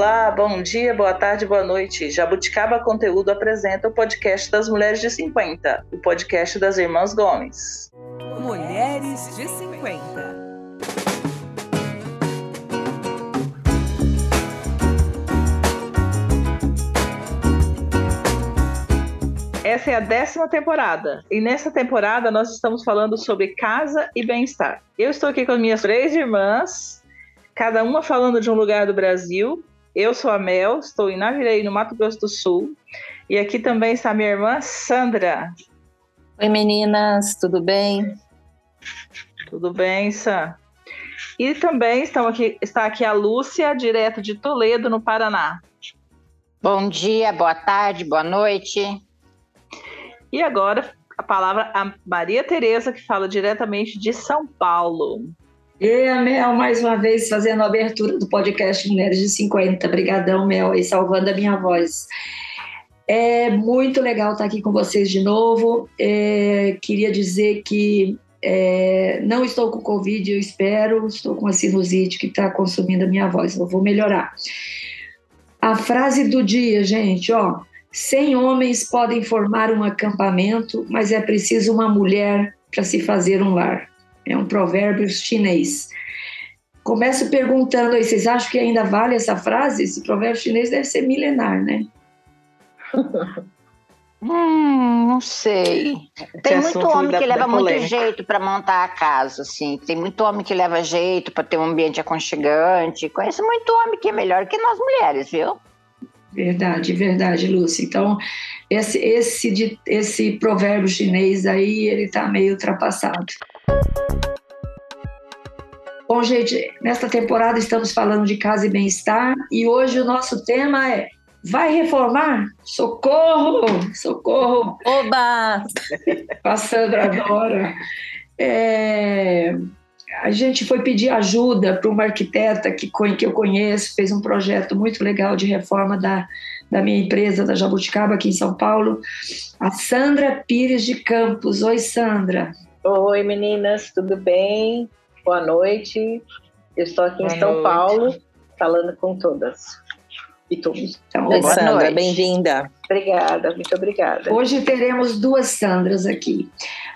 Olá, bom dia, boa tarde, boa noite. Jabuticaba Conteúdo apresenta o podcast das Mulheres de 50, o podcast das Irmãs Gomes. Mulheres de 50. Essa é a décima temporada e nessa temporada nós estamos falando sobre casa e bem-estar. Eu estou aqui com minhas três irmãs, cada uma falando de um lugar do Brasil eu sou a Mel, estou em Navirei, no Mato Grosso do Sul. E aqui também está minha irmã Sandra. Oi, meninas, tudo bem? Tudo bem, Sam. E também estão aqui, está aqui a Lúcia, direto de Toledo, no Paraná. Bom dia, boa tarde, boa noite. E agora a palavra a Maria Tereza, que fala diretamente de São Paulo. E a Mel, mais uma vez, fazendo a abertura do podcast Mulheres de 50. Obrigadão, Mel, aí salvando a minha voz. É muito legal estar aqui com vocês de novo. É, queria dizer que é, não estou com Covid, eu espero, estou com a sinusite que está consumindo a minha voz, eu vou melhorar. A frase do dia, gente, ó. 100 homens podem formar um acampamento, mas é preciso uma mulher para se fazer um lar. É um provérbio chinês. Começo perguntando aí, vocês acham que ainda vale essa frase? Esse provérbio chinês deve ser milenar, né? Hum, não sei. Tem Esse muito homem que leva muito jeito para montar a casa, assim. Tem muito homem que leva jeito para ter um ambiente aconchegante. Conheço muito homem que é melhor que nós mulheres, viu? Verdade, verdade, Lúcia. Então, esse, esse, esse provérbio chinês aí, ele está meio ultrapassado. Bom, gente, nesta temporada estamos falando de casa e bem-estar e hoje o nosso tema é Vai reformar? Socorro! Socorro! Oba! Passando agora. É, a gente foi pedir ajuda para uma arquiteta que, que eu conheço, fez um projeto muito legal de reforma da, da minha empresa, da Jabuticaba, aqui em São Paulo, a Sandra Pires de Campos. Oi, Sandra. Oi, meninas, tudo bem? Boa noite. Eu estou aqui Boa em São noite. Paulo, falando com todas e todos. Então, Oi, Sandra, bem-vinda. Obrigada, muito obrigada. Hoje teremos duas Sandras aqui.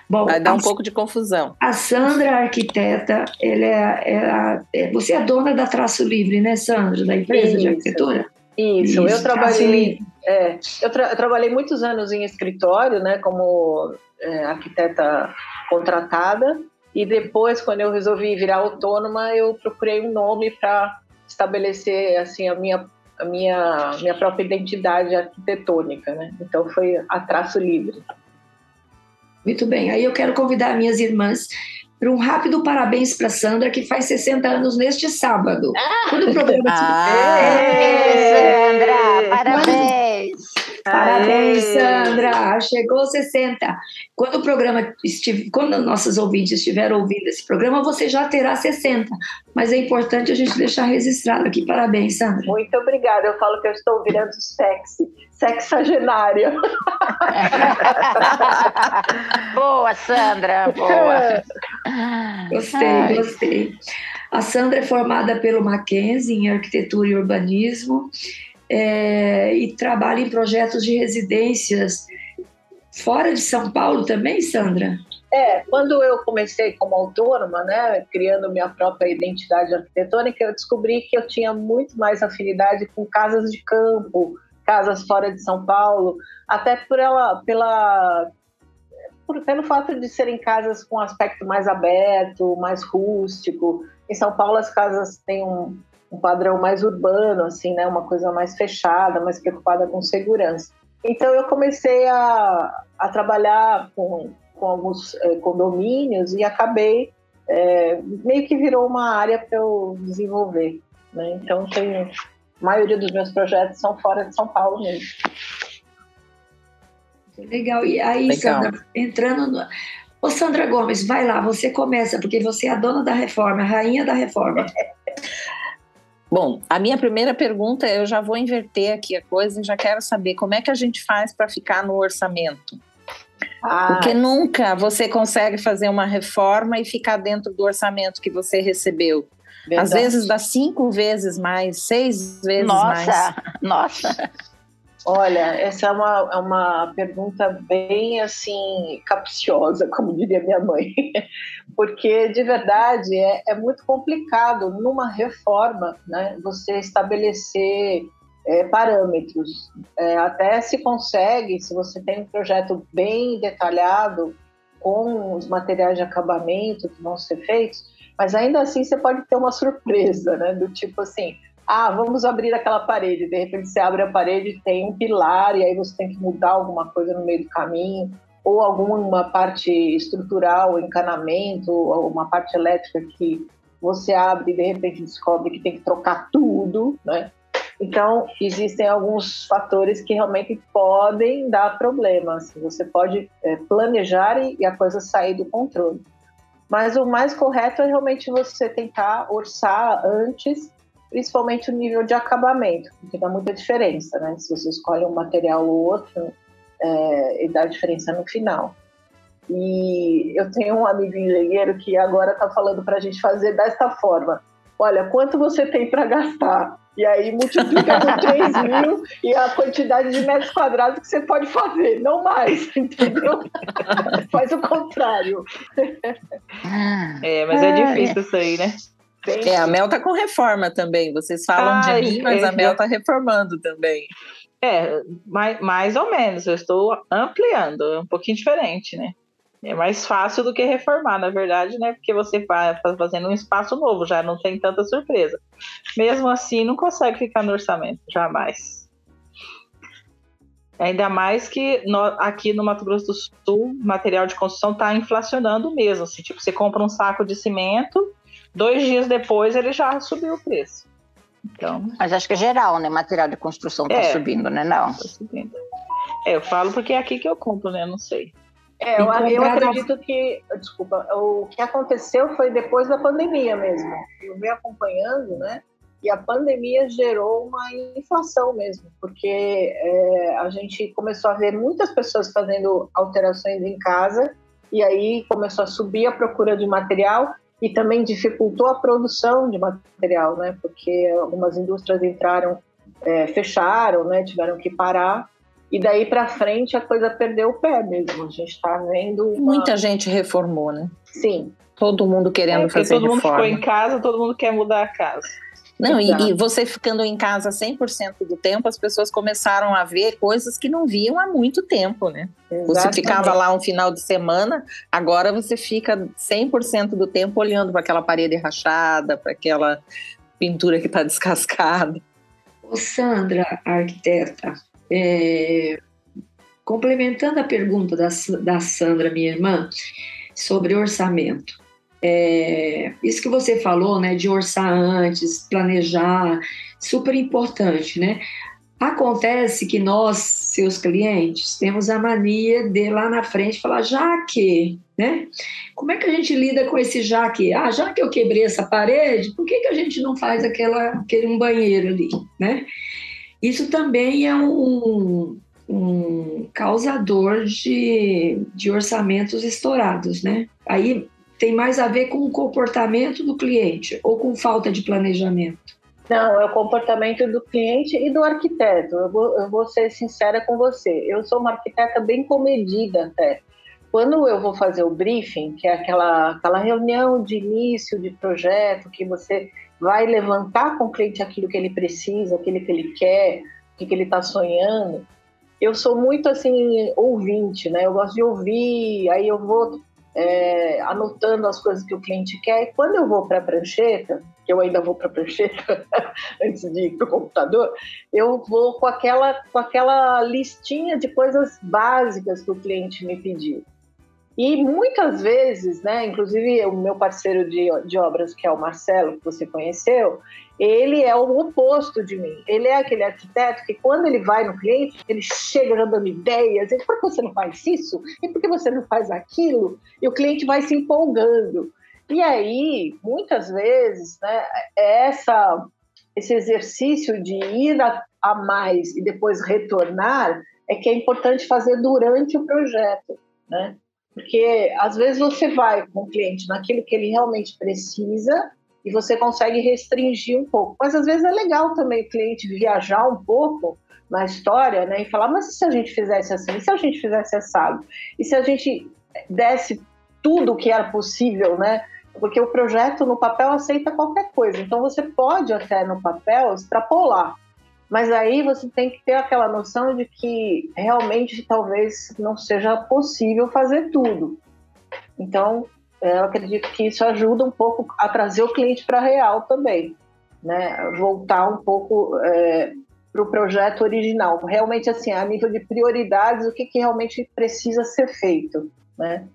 Bom, Vai dar a, um pouco de confusão. A Sandra, arquiteta, ela é, é, é, você é dona da Traço Livre, né, Sandra, da empresa Isso. de arquitetura? Isso, Isso eu trabalhei, é, eu, tra eu, trabalhei muitos anos em escritório, né, como é, arquiteta contratada, e depois, quando eu resolvi virar autônoma, eu procurei um nome para estabelecer assim a minha a minha minha própria identidade arquitetônica, né? Então foi a traço livre. Muito bem. Aí eu quero convidar minhas irmãs para um rápido parabéns para Sandra, que faz 60 anos neste sábado. Ah, Quando o programa ah, Sandra, parabéns! Parabéns, Sandra! Chegou 60. Quando o programa estiver, quando nossos ouvintes estiverem ouvindo esse programa, você já terá 60. Mas é importante a gente deixar registrado aqui. Parabéns, Sandra. Muito obrigada. Eu falo que eu estou virando sexy, sexagenária. boa, Sandra, boa. Gostei, Ai. gostei. A Sandra é formada pelo Mackenzie em arquitetura e urbanismo é, e trabalha em projetos de residências fora de São Paulo também, Sandra? É, quando eu comecei como autônoma, né, criando minha própria identidade arquitetônica, eu descobri que eu tinha muito mais afinidade com casas de campo, casas fora de São Paulo, até por ela, pela, por, pelo fato de serem casas com aspecto mais aberto, mais rústico. Em São Paulo as casas têm um, um padrão mais urbano, assim, né? Uma coisa mais fechada, mais preocupada com segurança. Então eu comecei a, a trabalhar com, com alguns é, condomínios e acabei é, meio que virou uma área para eu desenvolver. Né? Então tem, a maioria dos meus projetos são fora de São Paulo mesmo. Legal. E aí, Legal. Sandra, entrando no. Ô, Sandra Gomes, vai lá, você começa, porque você é a dona da reforma, a rainha da reforma. Bom, a minha primeira pergunta, eu já vou inverter aqui a coisa e já quero saber como é que a gente faz para ficar no orçamento. Ah. Porque nunca você consegue fazer uma reforma e ficar dentro do orçamento que você recebeu. Verdade. Às vezes dá cinco vezes mais, seis vezes nossa, mais. Nossa, nossa. Olha, essa é uma, é uma pergunta bem assim capciosa, como diria minha mãe, porque de verdade é, é muito complicado numa reforma, né, você estabelecer é, parâmetros. É, até se consegue, se você tem um projeto bem detalhado com os materiais de acabamento que vão ser feitos, mas ainda assim você pode ter uma surpresa, né, do tipo assim, ah, vamos abrir aquela parede. De repente você abre a parede e tem um pilar, e aí você tem que mudar alguma coisa no meio do caminho, ou alguma parte estrutural, encanamento, ou uma parte elétrica que você abre e de repente descobre que tem que trocar tudo, né? Então, existem alguns fatores que realmente podem dar problemas. Você pode é, planejar e a coisa sair do controle. Mas o mais correto é realmente você tentar orçar antes principalmente o nível de acabamento, porque dá muita diferença, né? Se você escolhe um material ou outro, é, e dá diferença no final. E eu tenho um amigo engenheiro que agora está falando para a gente fazer desta forma: olha, quanto você tem para gastar? E aí multiplica por 3 mil e a quantidade de metros quadrados que você pode fazer, não mais, entendeu? Faz o contrário. É, mas é difícil isso aí, né? É, a Mel tá com reforma também. Vocês falam Ai, de mim, mas a Mel tá reformando também. É, mais, mais ou menos. Eu estou ampliando, é um pouquinho diferente, né? É mais fácil do que reformar, na verdade, né? Porque você está fazendo um espaço novo, já não tem tanta surpresa. Mesmo assim, não consegue ficar no orçamento, jamais. Ainda mais que no, aqui no Mato Grosso do Sul, material de construção está inflacionando mesmo. Assim, tipo, você compra um saco de cimento, Dois dias depois ele já subiu o preço. Então, Mas acho que é geral, né? Material de construção está é, subindo, né? Não. Tá subindo. É, eu falo porque é aqui que eu compro, né? Não sei. É, eu, eu acredito que, desculpa, o que aconteceu foi depois da pandemia mesmo. Eu venho acompanhando, né? E a pandemia gerou uma inflação mesmo, porque é, a gente começou a ver muitas pessoas fazendo alterações em casa, e aí começou a subir a procura de material, e também dificultou a produção de material, né? Porque algumas indústrias entraram, é, fecharam, né? Tiveram que parar. E daí para frente a coisa perdeu o pé mesmo. A gente está vendo. Uma... Muita gente reformou, né? Sim. Todo mundo querendo é, fazer todo reforma. Todo mundo ficou em casa, todo mundo quer mudar a casa. Não, e, e, você ficando em casa 100% do tempo, as pessoas começaram a ver coisas que não viam há muito tempo, né? Exatamente. Você ficava lá um final de semana, agora você fica 100% do tempo olhando para aquela parede rachada, para aquela pintura que está descascada. Ô Sandra, arquiteta, é, complementando a pergunta da, da Sandra, minha irmã, sobre orçamento. É, isso que você falou, né, de orçar antes, planejar, super importante, né? Acontece que nós, seus clientes, temos a mania de lá na frente falar já que, né? Como é que a gente lida com esse já que? Ah, já que eu quebrei essa parede, por que, que a gente não faz aquela, aquele um banheiro ali, né? Isso também é um, um causador de, de orçamentos estourados, né? Aí tem mais a ver com o comportamento do cliente ou com falta de planejamento? Não, é o comportamento do cliente e do arquiteto. Eu vou, eu vou ser sincera com você. Eu sou uma arquiteta bem comedida até. Quando eu vou fazer o briefing, que é aquela, aquela reunião de início de projeto, que você vai levantar com o cliente aquilo que ele precisa, aquilo que ele quer, o que ele está sonhando, eu sou muito assim ouvinte, né? Eu gosto de ouvir, aí eu vou é, anotando as coisas que o cliente quer. E quando eu vou para a prancheta, que eu ainda vou para a prancheta antes de ir para o computador, eu vou com aquela, com aquela listinha de coisas básicas que o cliente me pediu. E muitas vezes, né, inclusive o meu parceiro de, de obras, que é o Marcelo, que você conheceu, ele é o oposto de mim. Ele é aquele arquiteto que, quando ele vai no cliente, ele chega dando ideias. Ele, por que você não faz isso? E por que você não faz aquilo? E o cliente vai se empolgando. E aí, muitas vezes, né, essa, esse exercício de ir a, a mais e depois retornar é que é importante fazer durante o projeto, né? Porque às vezes você vai com o cliente naquilo que ele realmente precisa e você consegue restringir um pouco. Mas às vezes é legal também o cliente viajar um pouco na história, né, e falar, mas se a gente fizesse assim? E se a gente fizesse assado? E se a gente desse tudo o que era possível, né? Porque o projeto no papel aceita qualquer coisa. Então você pode até no papel extrapolar. Mas aí você tem que ter aquela noção de que realmente talvez não seja possível fazer tudo. Então, eu acredito que isso ajuda um pouco a trazer o cliente para real também, né? Voltar um pouco é, para o projeto original. Realmente, assim, a nível de prioridades, o que, que realmente precisa ser feito, né?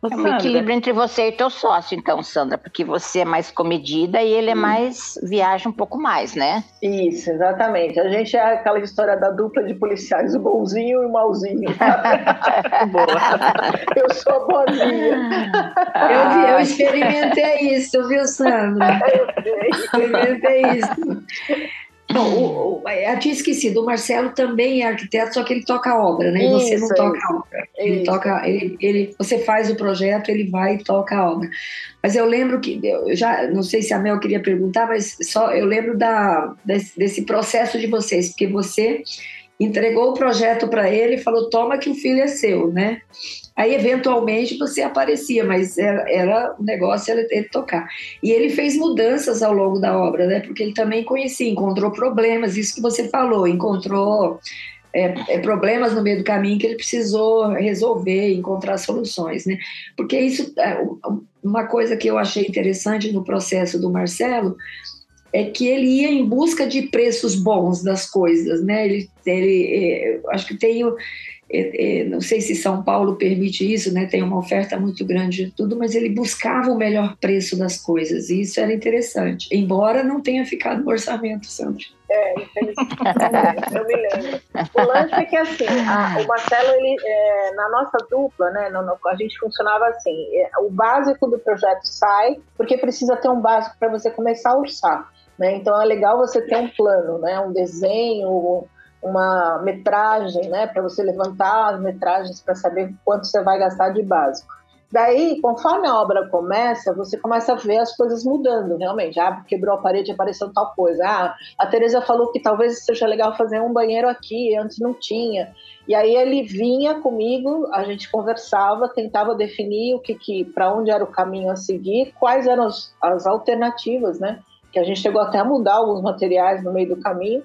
O equilíbrio entre você e teu sócio, então, Sandra, porque você é mais comedida e ele é mais viaja um pouco mais, né? Isso, exatamente. A gente é aquela história da dupla de policiais, o bonzinho e o malzinho. eu sou boazinha. Eu, eu experimentei isso, viu, Sandra? Eu experimentei isso. Bom, o, o, eu tinha esquecido, o Marcelo também é arquiteto, só que ele toca a obra, né? E você não toca a obra. Ele toca, ele, ele, você faz o projeto, ele vai e toca a obra. Mas eu lembro que, eu já não sei se a Mel queria perguntar, mas só eu lembro da, desse, desse processo de vocês, porque você entregou o projeto para ele e falou: toma que o filho é seu, né? Aí, eventualmente, você aparecia, mas era, era o negócio era ele tocar. E ele fez mudanças ao longo da obra, né? Porque ele também conhecia, encontrou problemas, isso que você falou, encontrou é, é, problemas no meio do caminho que ele precisou resolver, encontrar soluções, né? Porque isso, é, uma coisa que eu achei interessante no processo do Marcelo é que ele ia em busca de preços bons das coisas, né? Ele, ele é, acho que tem é, é, não sei se São Paulo permite isso, né? Tem uma oferta muito grande de tudo, mas ele buscava o melhor preço das coisas e isso era interessante, embora não tenha ficado no orçamento, Sandra. É, eu me lembro. O lance é que assim, a, o Marcelo, ele, é, na nossa dupla, né, no, no, a gente funcionava assim, é, o básico do projeto sai, porque precisa ter um básico para você começar a orçar. Né? Então é legal você ter um plano, né? um desenho, uma metragem, né, para você levantar as metragens para saber quanto você vai gastar de básico. Daí, conforme a obra começa, você começa a ver as coisas mudando, realmente. Ah, quebrou a parede, apareceu tal coisa. Ah, a Teresa falou que talvez seja legal fazer um banheiro aqui, antes não tinha. E aí ele vinha comigo, a gente conversava, tentava definir o que, que para onde era o caminho a seguir, quais eram as, as alternativas, né? Que a gente chegou até a mudar alguns materiais no meio do caminho.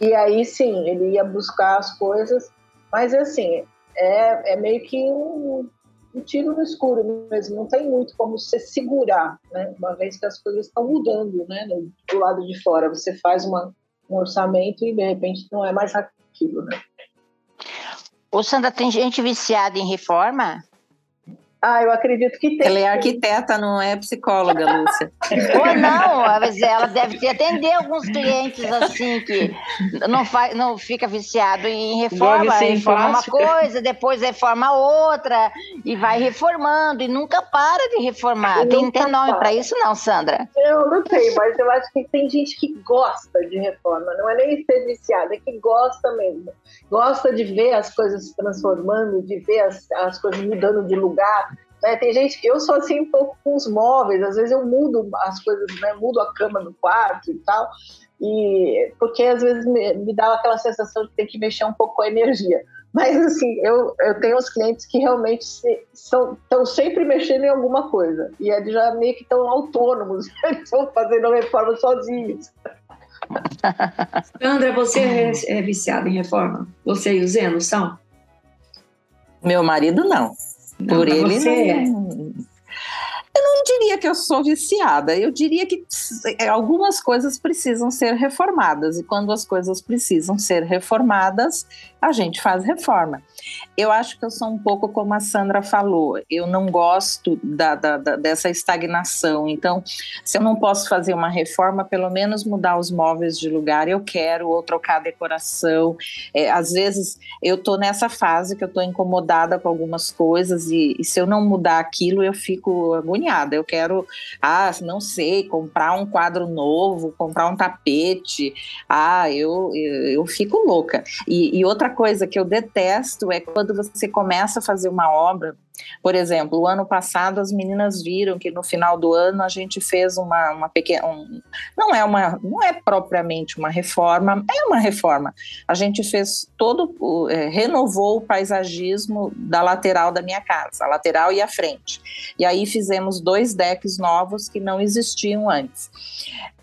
E aí sim, ele ia buscar as coisas, mas assim, é, é meio que um, um tiro no escuro mesmo, não tem muito como você segurar, né? Uma vez que as coisas estão mudando, né? Do lado de fora, você faz uma, um orçamento e de repente não é mais aquilo, né? Ô Sandra, tem gente viciada em reforma? Ah, eu acredito que tem. Ela é arquiteta, não é psicóloga, Lúcia. Ou não, mas ela deve ter atender alguns clientes assim que não, faz, não fica viciado em reforma, reforma uma coisa, depois reforma outra e vai reformando e nunca para de reformar. Tem, tem nome para isso não, Sandra? Eu não sei, mas eu acho que tem gente que gosta de reforma, não é nem ser viciada, é que gosta mesmo. Gosta de ver as coisas se transformando, de ver as, as coisas mudando de lugar né? Tem gente que eu sou assim um pouco com os móveis, às vezes eu mudo as coisas, né? mudo a cama no quarto e tal, e porque às vezes me, me dá aquela sensação de ter que mexer um pouco com a energia. Mas assim, eu, eu tenho os clientes que realmente estão sempre mexendo em alguma coisa. E eles já meio que estão autônomos, eles estão fazendo a reforma sozinhos. Sandra, você é, é viciada em reforma? Você e o Zeno são? Meu marido não. Por ele não. Eu não diria que eu sou viciada, eu diria que algumas coisas precisam ser reformadas, e quando as coisas precisam ser reformadas, a gente faz reforma. Eu acho que eu sou um pouco como a Sandra falou, eu não gosto da, da, da, dessa estagnação. Então, se eu não posso fazer uma reforma, pelo menos mudar os móveis de lugar, eu quero, ou trocar a decoração. É, às vezes eu estou nessa fase que eu estou incomodada com algumas coisas, e, e se eu não mudar aquilo, eu fico agoniada. Eu quero, ah, não sei, comprar um quadro novo, comprar um tapete. Ah, eu, eu, eu fico louca. E, e outra coisa que eu detesto é quando você começa a fazer uma obra Por exemplo, o ano passado as meninas viram que no final do ano a gente fez uma, uma pequena. Um, não é uma, não é propriamente uma reforma, é uma reforma. A gente fez todo, é, renovou o paisagismo da lateral da minha casa, a lateral e a frente. E aí fizemos dois decks novos que não existiam antes.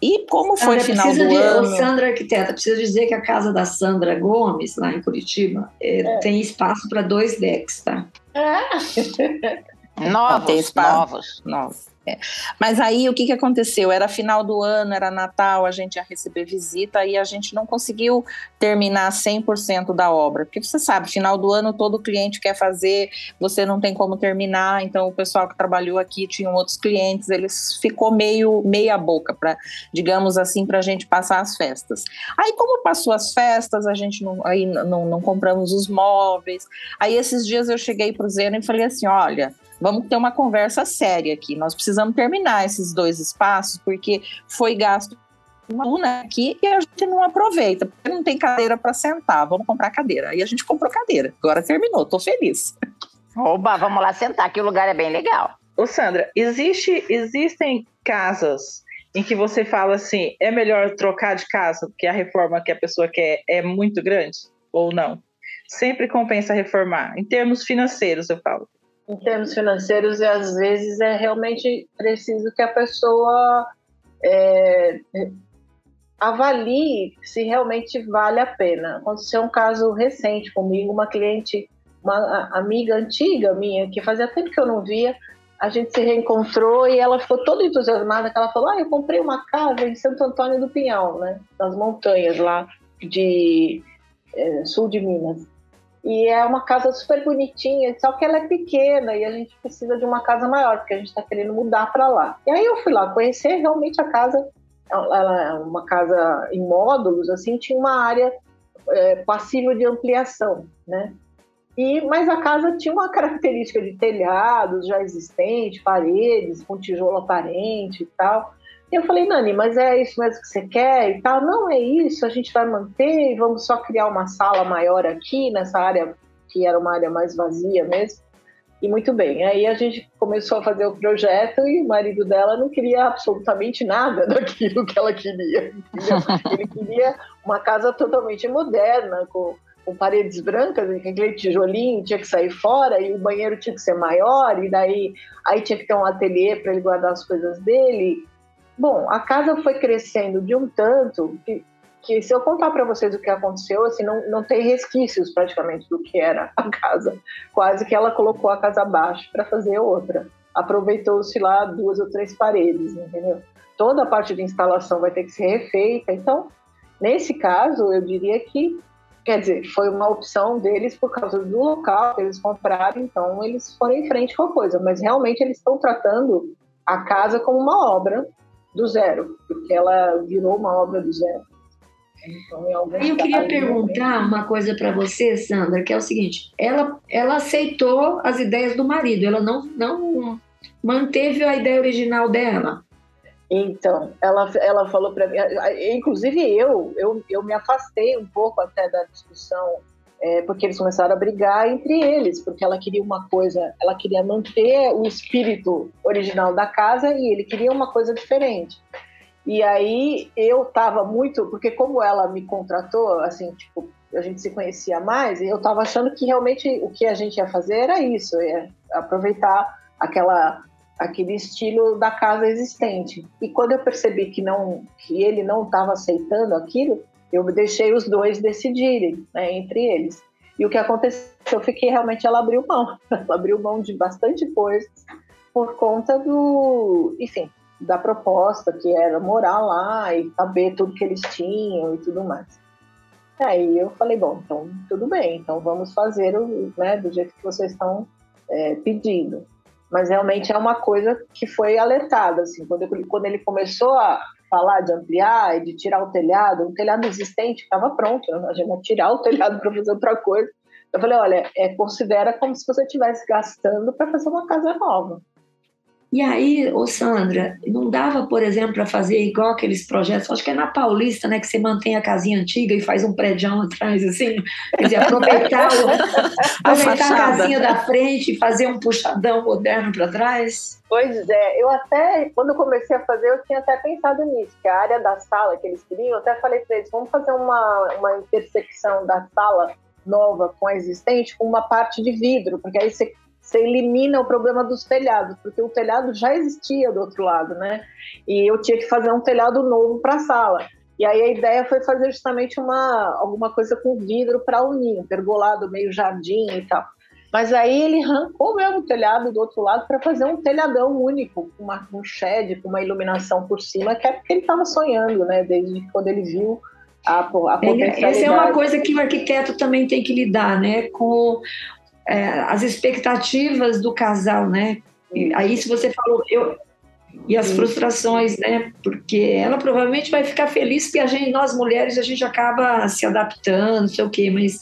E como foi Sandra, final do de, ano. Sandra Arquiteta, precisa dizer que a casa da Sandra Gomes, lá em Curitiba, é, é. tem espaço para dois decks, tá? É. novos, novos. Novos. É. Mas aí o que, que aconteceu? Era final do ano, era Natal, a gente ia receber visita e a gente não conseguiu terminar 100% da obra. Porque você sabe, final do ano todo cliente quer fazer, você não tem como terminar. Então o pessoal que trabalhou aqui tinham outros clientes, eles ficou meio meia boca para, digamos assim, para a gente passar as festas. Aí como passou as festas, a gente não, aí não, não compramos os móveis. Aí esses dias eu cheguei para o Zeno e falei assim, olha vamos ter uma conversa séria aqui. Nós precisamos terminar esses dois espaços, porque foi gasto uma luna aqui e a gente não aproveita, porque não tem cadeira para sentar. Vamos comprar cadeira. Aí a gente comprou cadeira. Agora terminou, tô feliz. Oba, vamos lá sentar, que o lugar é bem legal. Ô Sandra, existe, existem casas em que você fala assim, é melhor trocar de casa porque a reforma que a pessoa quer é muito grande ou não? Sempre compensa reformar. Em termos financeiros, eu falo em termos financeiros e às vezes é realmente preciso que a pessoa é, avalie se realmente vale a pena. Aconteceu um caso recente comigo, uma cliente, uma amiga antiga minha, que fazia tempo que eu não via, a gente se reencontrou e ela ficou toda entusiasmada, que ela falou, ah, eu comprei uma casa em Santo Antônio do Pinhal, né, nas montanhas lá de é, sul de Minas. E é uma casa super bonitinha, só que ela é pequena e a gente precisa de uma casa maior, porque a gente está querendo mudar para lá. E aí eu fui lá conhecer realmente a casa, ela é uma casa em módulos, assim, tinha uma área é, passível de ampliação, né? E, mas a casa tinha uma característica de telhados já existente, paredes com tijolo aparente e tal. E eu falei, Nani, mas é isso mesmo que você quer e tal? Não é isso, a gente vai manter, vamos só criar uma sala maior aqui, nessa área que era uma área mais vazia mesmo. E muito bem, aí a gente começou a fazer o projeto e o marido dela não queria absolutamente nada daquilo que ela queria. Ele queria uma casa totalmente moderna, com, com paredes brancas, aquele tijolinho tinha que sair fora e o banheiro tinha que ser maior, e daí aí tinha que ter um ateliê para ele guardar as coisas dele. Bom, a casa foi crescendo de um tanto que, que se eu contar para vocês o que aconteceu, assim, não, não tem resquícios praticamente do que era a casa. Quase que ela colocou a casa abaixo para fazer outra. Aproveitou-se lá duas ou três paredes, entendeu? Toda a parte de instalação vai ter que ser refeita. Então, nesse caso, eu diria que, quer dizer, foi uma opção deles por causa do local que eles compraram, então eles foram em frente com a coisa. Mas realmente eles estão tratando a casa como uma obra do zero, porque ela virou uma obra do zero. Então, eu queria perguntar uma coisa para você, Sandra, que é o seguinte: ela, ela aceitou as ideias do marido, ela não, não manteve a ideia original dela. Então, ela, ela falou para mim, inclusive eu, eu, eu me afastei um pouco até da discussão é, porque eles começaram a brigar entre eles, porque ela queria uma coisa, ela queria manter o espírito original da casa e ele queria uma coisa diferente. E aí eu tava muito, porque como ela me contratou, assim, tipo, a gente se conhecia mais, e eu tava achando que realmente o que a gente ia fazer era isso, é aproveitar aquela aquele estilo da casa existente. E quando eu percebi que não que ele não estava aceitando aquilo, eu deixei os dois decidirem né, entre eles. E o que aconteceu foi que realmente ela abriu mão. Ela abriu mão de bastante coisas por conta do, enfim, da proposta que era morar lá e saber tudo que eles tinham e tudo mais. Aí eu falei, bom, então tudo bem, então vamos fazer o, né, do jeito que vocês estão é, pedindo. Mas realmente é uma coisa que foi alertada, assim, quando, eu, quando ele começou a falar de ampliar e de tirar o telhado, o telhado existente estava pronto, a gente vai tirar o telhado para fazer outra coisa. Eu falei, olha, é, considera como se você estivesse gastando para fazer uma casa nova. E aí, ô Sandra, não dava, por exemplo, para fazer igual aqueles projetos, acho que é na Paulista, né, que você mantém a casinha antiga e faz um prédio atrás, assim, quer dizer, aproveitar, o, aproveitar a, a casinha da frente e fazer um puxadão moderno para trás? Pois é, eu até, quando eu comecei a fazer, eu tinha até pensado nisso, que a área da sala que eles queriam, eu até falei para eles, vamos fazer uma, uma intersecção da sala nova com a existente com uma parte de vidro, porque aí você você elimina o problema dos telhados, porque o telhado já existia do outro lado, né? E eu tinha que fazer um telhado novo para a sala. E aí a ideia foi fazer justamente uma alguma coisa com vidro para unir, pergolado meio jardim e tal. Mas aí ele arrancou mesmo o telhado do outro lado para fazer um telhadão único, com uma, um shed, com uma iluminação por cima, que é porque ele estava sonhando, né? Desde quando ele viu a, a. Essa é uma coisa que o arquiteto também tem que lidar, né? Com é, as expectativas do casal, né? E aí, se você falou, eu, e as frustrações, né? Porque ela provavelmente vai ficar feliz que a gente, nós mulheres, a gente acaba se adaptando, não sei o quê, mas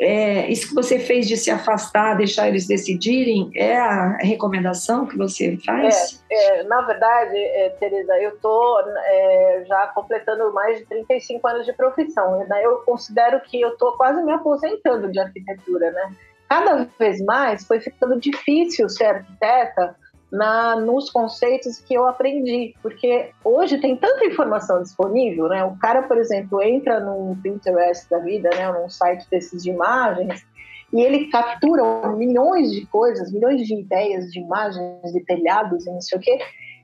é, isso que você fez de se afastar, deixar eles decidirem, é a recomendação que você faz? É, é na verdade, é, Teresa, eu estou é, já completando mais de 35 anos de profissão. Né? Eu considero que eu estou quase me aposentando de arquitetura, né? Cada vez mais foi ficando difícil ser arquiteta na, nos conceitos que eu aprendi, porque hoje tem tanta informação disponível, né? O cara, por exemplo, entra num Pinterest da vida, né, num site desses de imagens, e ele captura milhões de coisas, milhões de ideias de imagens, de telhados e não sei o quê,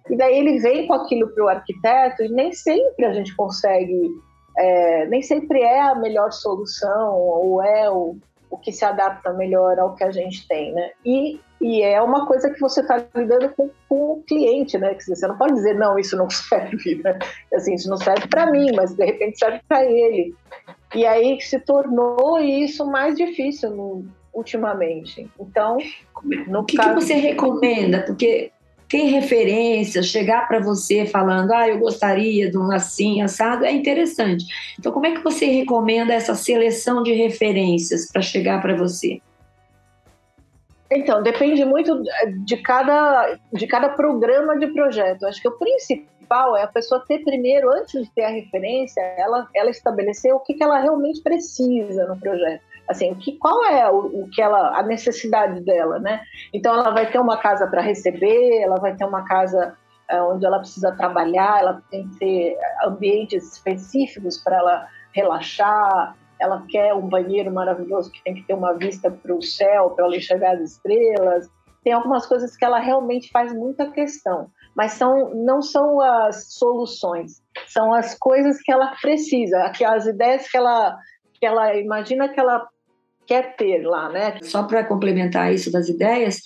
e daí ele vem com aquilo para o arquiteto e nem sempre a gente consegue, é, nem sempre é a melhor solução ou é o, o que se adapta melhor ao que a gente tem, né? E, e é uma coisa que você está lidando com, com, o cliente, né? Que você não pode dizer, não, isso não serve, né? Assim, isso não serve para mim, mas de repente serve para ele. E aí se tornou isso mais difícil no, ultimamente. Então, no o que, caso... que você recomenda? Porque ter referências, chegar para você falando, ah, eu gostaria de um assim, assado, é interessante. Então, como é que você recomenda essa seleção de referências para chegar para você? Então, depende muito de cada, de cada programa de projeto. Acho que o principal é a pessoa ter primeiro, antes de ter a referência, ela, ela estabelecer o que, que ela realmente precisa no projeto assim, que, qual é o, o, que ela, a necessidade dela, né? Então ela vai ter uma casa para receber, ela vai ter uma casa é, onde ela precisa trabalhar, ela tem que ter ambientes específicos para ela relaxar, ela quer um banheiro maravilhoso que tem que ter uma vista para o céu, para ela enxergar as estrelas. Tem algumas coisas que ela realmente faz muita questão, mas são, não são as soluções, são as coisas que ela precisa, aquelas ideias que ela, que ela imagina que ela quer ter lá, né? Só para complementar isso das ideias,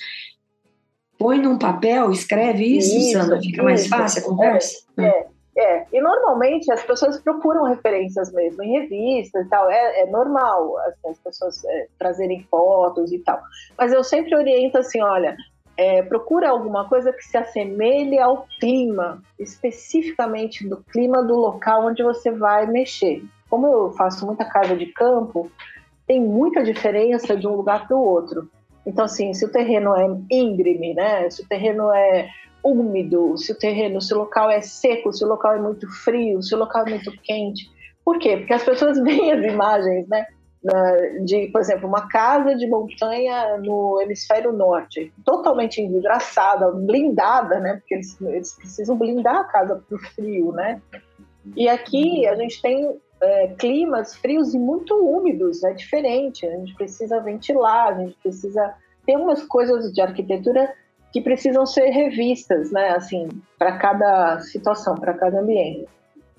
põe num papel, escreve isso, isso Sandra, fica isso. mais fácil a conversa. É, é, é, e normalmente as pessoas procuram referências mesmo em revistas e tal, é, é normal assim, as pessoas é, trazerem fotos e tal. Mas eu sempre oriento assim, olha, é, procura alguma coisa que se assemelhe ao clima, especificamente do clima do local onde você vai mexer. Como eu faço muita casa de campo, tem muita diferença de um lugar para o outro. Então, assim, se o terreno é íngreme, né? Se o terreno é úmido, se o terreno, se o local é seco, se o local é muito frio, se o local é muito quente. Por quê? Porque as pessoas veem as imagens, né? De, por exemplo, uma casa de montanha no hemisfério norte, totalmente envidraçada, blindada, né? Porque eles, eles precisam blindar a casa para o frio, né? E aqui a gente tem é, climas frios e muito úmidos, é diferente. A gente precisa ventilar, a gente precisa. Tem umas coisas de arquitetura que precisam ser revistas, né? Assim, para cada situação, para cada ambiente.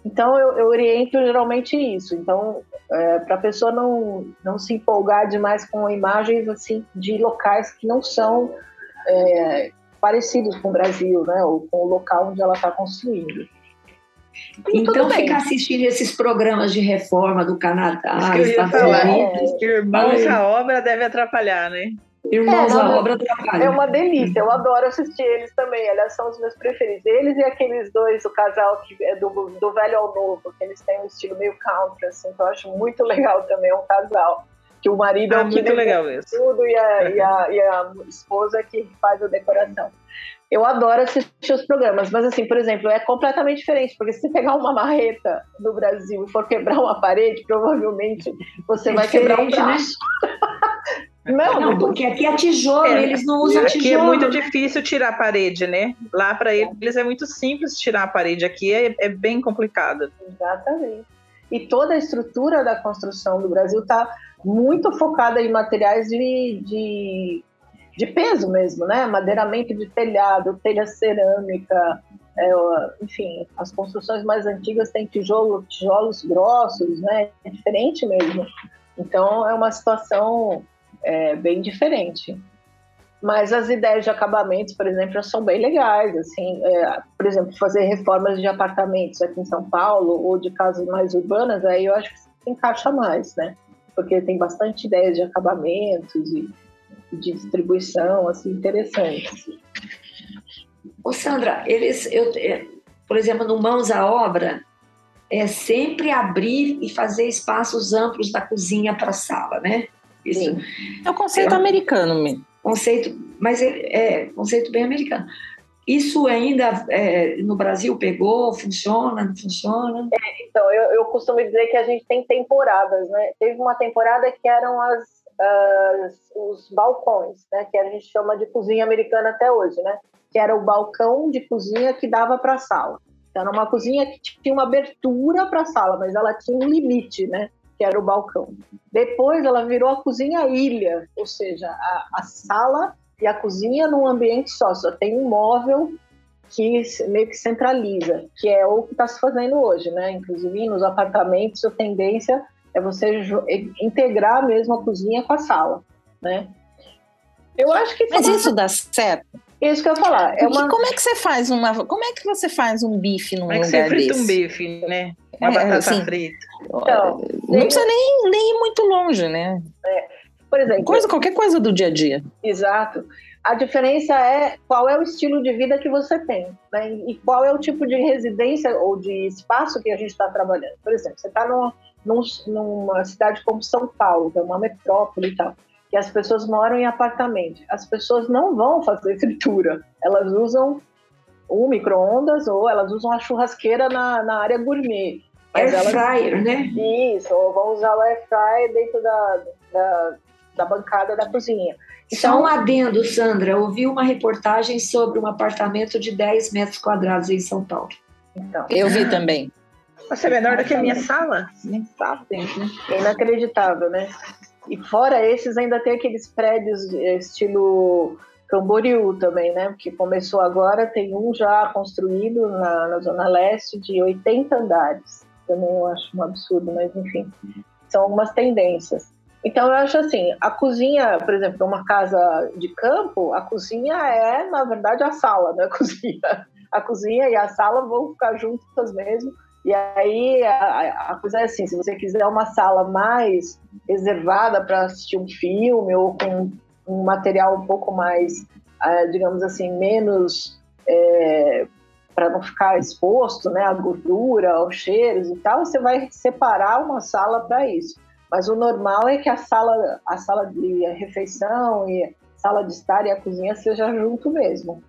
Então, eu, eu, oriento geralmente isso. Então, é, para a pessoa não, não se empolgar demais com imagens assim de locais que não são é, parecidos com o Brasil, né? Ou com o local onde ela está construindo. E então, ficar assistindo esses programas de reforma do Canadá, Isso que eu ia falar. Irmãos a obra deve atrapalhar, né? Irmãos é, a obra atrapalha. É uma delícia, eu adoro assistir eles também. Aliás, são os meus preferidos. Eles e aqueles dois, o casal que é do, do velho ao novo, que eles têm um estilo meio country, assim, que eu acho muito legal também, é um casal. Que o marido ah, é o que muito legal tudo e a, e, a, e a esposa que faz a decoração. Eu adoro assistir os programas, mas assim, por exemplo, é completamente diferente, porque se você pegar uma marreta do Brasil e for quebrar uma parede, provavelmente você é vai quebrar um braço. Né? Não, não, porque aqui é tijolo, é, eles não usam aqui tijolo. Aqui é muito difícil tirar a parede, né? Lá para eles é muito simples tirar a parede, aqui é, é bem complicado. Exatamente. E toda a estrutura da construção do Brasil está muito focada em materiais de, de de peso mesmo, né? Madeiramento de telhado, telha cerâmica, é, enfim, as construções mais antigas têm tijolo, tijolos grossos, né? É diferente mesmo. Então é uma situação é, bem diferente. Mas as ideias de acabamentos, por exemplo, são bem legais. Assim, é, por exemplo, fazer reformas de apartamentos aqui em São Paulo ou de casas mais urbanas, aí eu acho que se encaixa mais, né? Porque tem bastante ideias de acabamentos e de distribuição assim interessantes. Ô Sandra, eles, eu, é, por exemplo, no Mãos à Obra, é sempre abrir e fazer espaços amplos da cozinha para a sala, né? Isso Sim. é o conceito é, americano mesmo. Conceito, mas é, é conceito bem americano. Isso ainda é, no Brasil pegou, funciona, não funciona? É, então, eu, eu costumo dizer que a gente tem temporadas, né? Teve uma temporada que eram as uh, os balcões, né, que a gente chama de cozinha americana até hoje, né, que era o balcão de cozinha que dava para a sala. Então, era uma cozinha que tinha uma abertura para a sala, mas ela tinha um limite, né, que era o balcão. Depois ela virou a cozinha ilha, ou seja, a, a sala e a cozinha num ambiente só, só tem um móvel que meio que centraliza, que é o que está se fazendo hoje, né? Inclusive nos apartamentos a tendência é você integrar mesmo a cozinha com a sala, né? Eu acho que mas isso dá certo. Isso que eu ia falar. É uma... como é que você faz uma? Como é que você faz um bife num como lugar é que você frita um bife, né? Uma é, batata assim, frita. Então, não precisa nem, nem ir muito longe, né? É. Por exemplo, coisa, qualquer coisa do dia a dia. Exato. A diferença é qual é o estilo de vida que você tem, né? E qual é o tipo de residência ou de espaço que a gente está trabalhando. Por exemplo, você está num, num, numa cidade como São Paulo, que é uma metrópole e tal, que as pessoas moram em apartamento. As pessoas não vão fazer fritura, elas usam um micro-ondas ou elas usam a churrasqueira na, na área gourmet. Air elas... fryer, né? Isso, ou vão usar o air fryer dentro da, da, da bancada da cozinha. Então, Só um adendo, Sandra. Eu ouvi uma reportagem sobre um apartamento de 10 metros quadrados em São Paulo. Então, eu vi também. Você é menor do que a minha sala? Nem sabe, né? É inacreditável, né? E fora esses, ainda tem aqueles prédios estilo Camboriú também, né? Que começou agora, tem um já construído na, na Zona Leste de 80 andares. Também eu acho um absurdo, mas enfim, são algumas tendências. Então eu acho assim, a cozinha, por exemplo, uma casa de campo, a cozinha é, na verdade, a sala, não é a cozinha. A cozinha e a sala vão ficar juntas mesmo, e aí a, a, coisa é assim, se você quiser uma sala mais reservada para assistir um filme ou com um material um pouco mais, uh, digamos assim, menos é, para não ficar exposto, né, a gordura, aos cheiros e tal, você vai separar uma sala para isso. Mas o normal é que a sala, a sala de refeição e a sala de estar e a cozinha seja junto mesmo.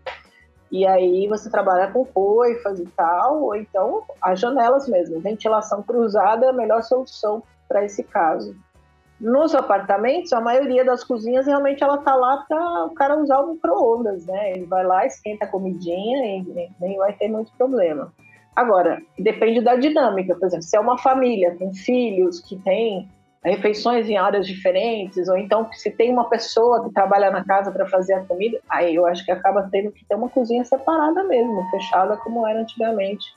E aí você trabalha com coifas e tal, ou então as janelas mesmo. Ventilação cruzada é a melhor solução para esse caso. Nos apartamentos, a maioria das cozinhas realmente ela tá lá para o cara usar o micro-ondas, né? Ele vai lá, esquenta a comidinha e nem vai ter muito problema. Agora, depende da dinâmica. Por exemplo, se é uma família com filhos que tem refeições em áreas diferentes, ou então se tem uma pessoa que trabalha na casa para fazer a comida, aí eu acho que acaba tendo que ter uma cozinha separada mesmo, fechada como era antigamente.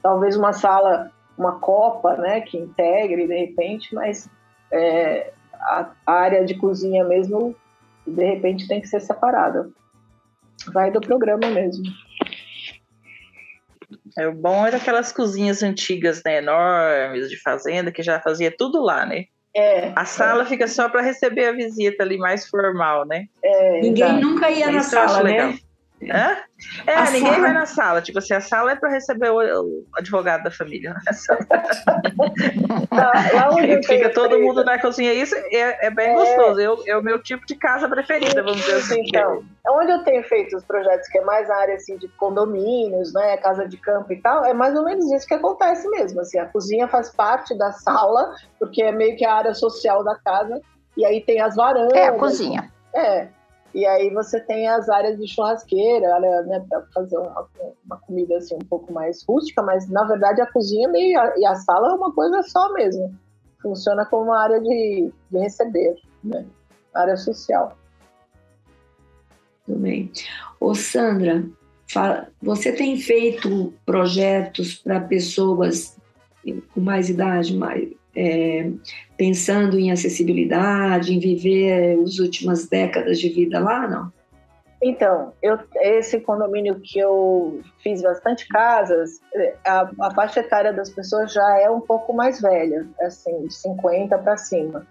Talvez uma sala, uma copa, né, que integre de repente, mas é, a, área de cozinha mesmo, de repente, tem que ser separada. Vai do programa mesmo. É, o bom era aquelas cozinhas antigas, né, enormes, de fazenda, que já fazia tudo lá, né? É, a sala é. fica só para receber a visita ali mais formal, né? É, Ninguém nunca ia na sala, né? É, é a ninguém sala... vai na sala. Tipo assim, a sala é para receber o, o, advogado da família. lá onde Fica todo mundo na cozinha. Isso é, é bem é... gostoso. Eu, é o meu tipo de casa preferida, vamos dizer assim. Então, é onde eu tenho feito os projetos, que é mais a área assim, de condomínios, né, casa de campo e tal, é mais ou menos isso que acontece mesmo. Assim, a cozinha faz parte da sala, porque é meio que a área social da casa. E aí tem as varandas. É a cozinha. É, e aí você tem as áreas de churrasqueira, né, para fazer uma, uma, comida assim um pouco mais rústica, mas na verdade a cozinha a, e a sala é uma coisa só mesmo. Funciona como uma área de, de receber, né? área social. Tudo bem. Ô Sandra, fala, você tem feito projetos para pessoas com mais idade, mais, é, pensando em acessibilidade, em viver as últimas décadas de vida lá, não? Então, eu, esse condomínio que eu fiz bastante casas, a, a faixa etária das pessoas já é um pouco mais velha, assim, de 50 para cima.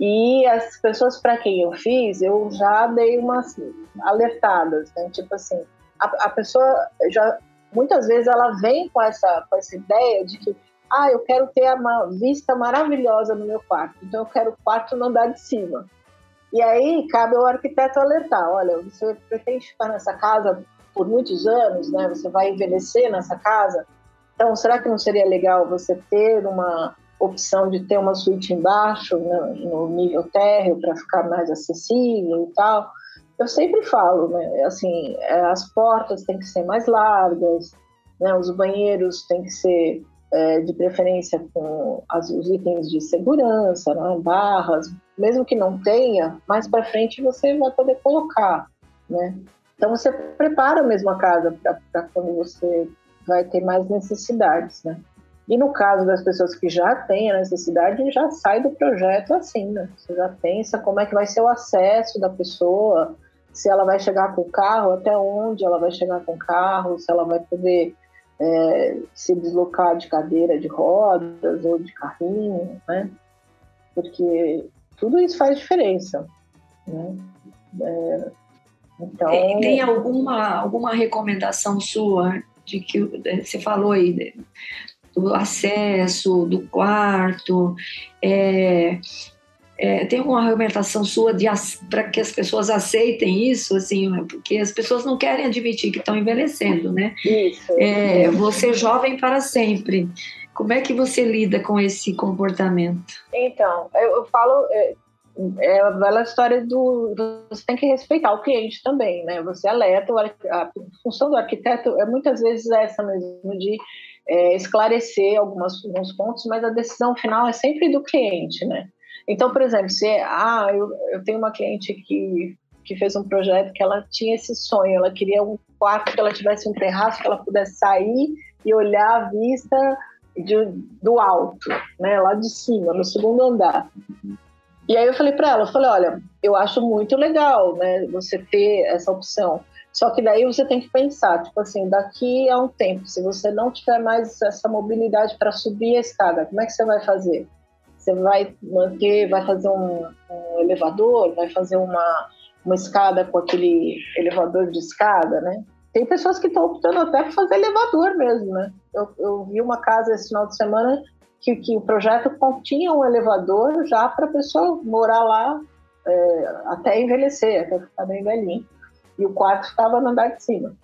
E as pessoas para quem eu fiz, eu já dei umas alertadas, né? tipo assim, a, a pessoa já muitas vezes ela vem com essa, com essa ideia de que ah, eu quero ter uma vista maravilhosa no meu quarto, então eu quero o quarto no andar de cima. E aí cabe ao arquiteto alertar: olha, você pretende ficar nessa casa por muitos anos, né? Você vai envelhecer nessa casa. Então, será que não seria legal você ter uma opção de ter uma suíte embaixo, né, no nível térreo, para ficar mais acessível e tal? Eu sempre falo, né? Assim, é, as portas têm que ser mais largas, né? Os banheiros têm que ser é, de preferência com as, os itens de segurança, né, barras, mesmo que não tenha, mais para frente você vai poder colocar, né? Então você prepara mesmo a casa para quando você vai ter mais necessidades, né? E no caso das pessoas que já têm a necessidade, já sai do projeto assim, né? Você já pensa como é que vai ser o acesso da pessoa, se ela vai chegar com o carro, até onde ela vai chegar com o carro, se ela vai poder é, se deslocar de cadeira de rodas ou de carrinho, né? Porque tudo isso faz diferença, né? É, então... Tem, tem, alguma, alguma recomendação sua de que você falou aí do acesso, do quarto, é, é, tem alguma argumentação sua para que as pessoas aceitem isso, assim, né? porque as pessoas não querem admitir que estão envelhecendo, né? Isso. É, você jovem para sempre. Como é que você lida com esse comportamento? Então, eu, eu falo, é, é a bela história do você tem que respeitar o cliente também, né? Você alerta, a função do arquiteto é muitas vezes essa mesmo de é, esclarecer algumas, alguns pontos, mas a decisão final é sempre do cliente, né? Então, por exemplo, se ah, eu, eu tenho uma cliente que, que fez um projeto que ela tinha esse sonho, ela queria um quarto que ela tivesse um terraço que ela pudesse sair e olhar a vista de, do alto, né, lá de cima, no segundo andar. E aí eu falei para ela, eu falei, olha, eu acho muito legal, né, você ter essa opção. Só que daí você tem que pensar, tipo assim, daqui a um tempo, se você não tiver mais essa mobilidade para subir a escada, como é que você vai fazer? Você vai manter, vai fazer um, um elevador, vai fazer uma, uma escada com aquele elevador de escada, né? Tem pessoas que estão optando até por fazer elevador mesmo, né? Eu, eu vi uma casa esse final de semana que, que o projeto continha um elevador já para a pessoa morar lá é, até envelhecer, até ficar bem velhinho. E o quarto ficava no andar de cima.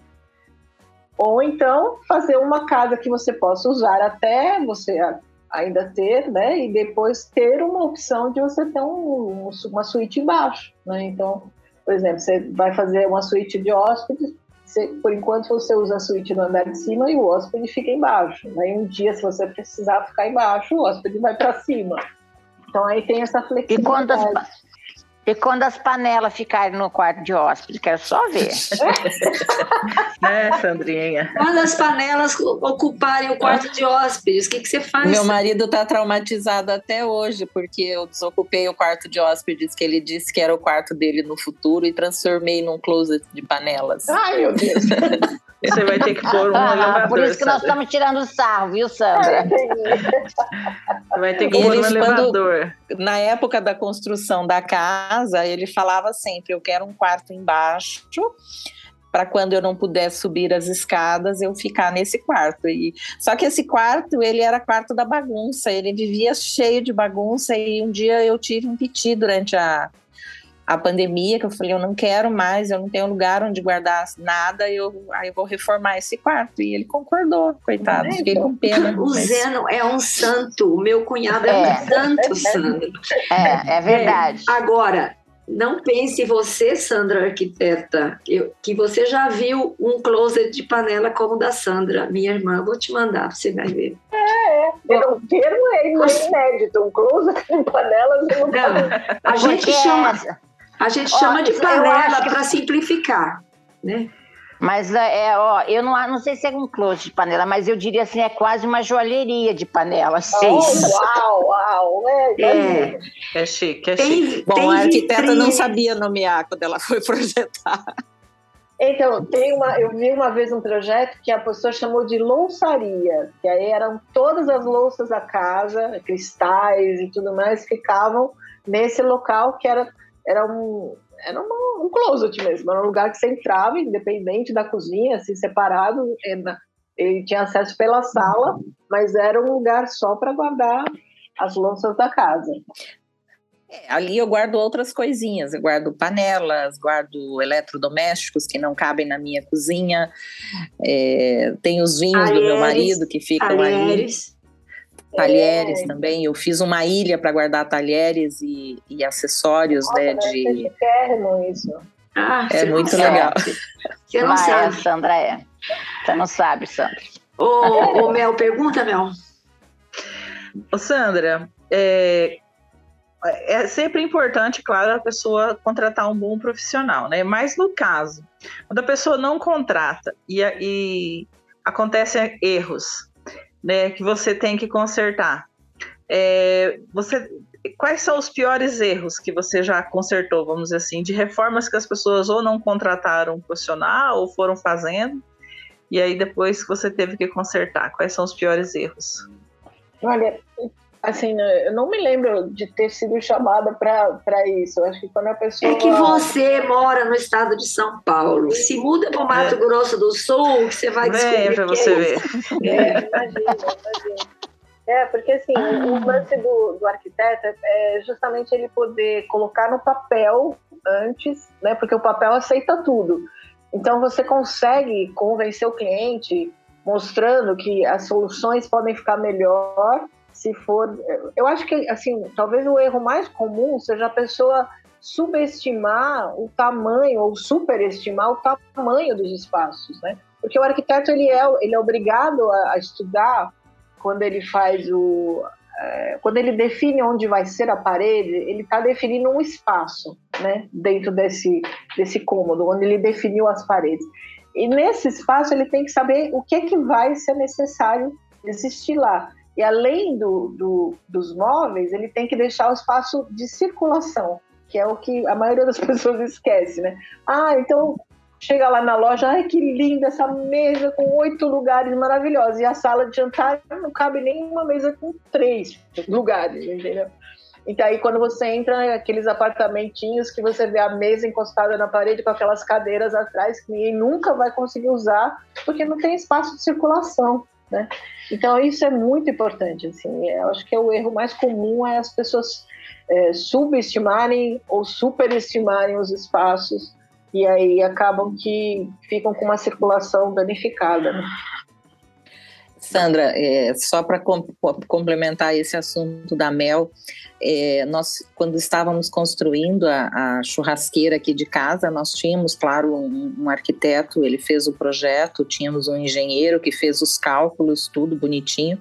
Ou então fazer uma casa que você possa usar até você ainda ter, né? E depois ter uma opção de você ter um, uma suíte embaixo, né? Então, por exemplo, você vai fazer uma suíte de hóspedes, você, por enquanto você usa a suíte no andar de cima e o hóspede fica embaixo. Aí um dia, se você precisar ficar embaixo, o hóspede vai para cima. Então aí tem essa flexibilidade. E quantas, e quando as panelas ficarem no quarto de hóspede, quero só ver. é, Sandrinha. Quando as panelas ocuparem o quarto de hóspedes, o que, que você faz? Meu marido está traumatizado até hoje, porque eu desocupei o quarto de hóspedes que ele disse que era o quarto dele no futuro e transformei num closet de panelas. Ai, meu Deus. Você vai ter que pôr um elevador. Por isso que nós estamos tirando sarro, viu, Sandra? Você vai ter que pôr um elevador. na época da construção da casa, ele falava sempre: eu quero um quarto embaixo para quando eu não pudesse subir as escadas, eu ficar nesse quarto. E só que esse quarto, ele era quarto da bagunça, ele vivia cheio de bagunça e um dia eu tive um piti durante a a pandemia, que eu falei, eu não quero mais, eu não tenho lugar onde guardar nada, eu, aí eu vou reformar esse quarto. E ele concordou, coitado, fiquei com pena. O mas... Zeno é um santo, o meu cunhado é, é um santo, Sandra. É, é verdade. É. Agora, não pense você, Sandra, arquiteta, eu, que você já viu um closet de panela como o da Sandra, minha irmã. Vou te mandar, você vai ver. É, é. O termo é inédito, um closet com panelas. Não, a gente chama... A gente chama de panela que... para simplificar, né? Mas é, ó, eu não, não sei se é um close de panela, mas eu diria assim, é quase uma joalheria de panela. Oh, uau, uau! É, é, é chique, é tem, chique. Bom, a arquiteta vitrinha. não sabia nomear quando ela foi projetar. Então, tem uma, eu vi uma vez um projeto que a pessoa chamou de louçaria, que aí eram todas as louças da casa, cristais e tudo mais, ficavam nesse local que era era um, era uma, um closet mesmo, era um lugar que você entrava, independente da cozinha, assim, separado, ele tinha acesso pela sala, mas era um lugar só para guardar as louças da casa. É, ali eu guardo outras coisinhas, eu guardo panelas, guardo eletrodomésticos que não cabem na minha cozinha, é, tem os vinhos do meu marido que ficam ali talheres é. também. Eu fiz uma ilha para guardar talheres e, e acessórios, Nossa, né? De... isso. Ah, é muito não legal. Você não sabe, Sandra, é. Você não sabe, Sandra. Ô, ô Mel, pergunta, Mel. Ô, Sandra, é, é sempre importante, claro, a pessoa contratar um bom profissional, né? Mas no caso, quando a pessoa não contrata e, e acontecem erros, né, que você tem que consertar. É, você, quais são os piores erros que você já consertou, vamos dizer assim, de reformas que as pessoas ou não contrataram um profissional ou foram fazendo, e aí depois você teve que consertar, quais são os piores erros? Olha, assim, né, eu não me lembro de ter sido chamada para isso. Eu acho que quando a pessoa. É que você mora no estado de São Paulo. Se muda para o Mato é. Grosso do Sul, você vai descobrir. É, para você é ver. É, imagina, imagina. É, porque assim, o lance do, do arquiteto é justamente ele poder colocar no papel antes, né? Porque o papel aceita tudo. Então você consegue convencer o cliente mostrando que as soluções podem ficar melhor se for. Eu acho que, assim, talvez o erro mais comum seja a pessoa subestimar o tamanho ou superestimar o tamanho dos espaços, né? Porque o arquiteto ele é, ele é obrigado a, a estudar quando ele faz o é, quando ele define onde vai ser a parede, ele está definindo um espaço, né, dentro desse desse cômodo, onde ele definiu as paredes. E nesse espaço ele tem que saber o que é que vai ser necessário existir lá. E além do, do, dos móveis, ele tem que deixar o espaço de circulação, que é o que a maioria das pessoas esquece, né? Ah, então chega lá na loja, ai que linda essa mesa com oito lugares maravilhosos. E a sala de jantar não cabe nem uma mesa com três lugares, entendeu? Então aí quando você entra aqueles apartamentinhos que você vê a mesa encostada na parede com aquelas cadeiras atrás que ninguém nunca vai conseguir usar porque não tem espaço de circulação. Né? Então isso é muito importante. Assim, eu acho que é o erro mais comum é as pessoas é, subestimarem ou superestimarem os espaços e aí acabam que ficam com uma circulação danificada. Né? Sandra, é, só para com, complementar esse assunto da Mel, é, nós, quando estávamos construindo a, a, churrasqueira aqui de casa, nós tínhamos, claro, um, um, arquiteto, ele fez o projeto, tínhamos um engenheiro que fez os cálculos, tudo bonitinho.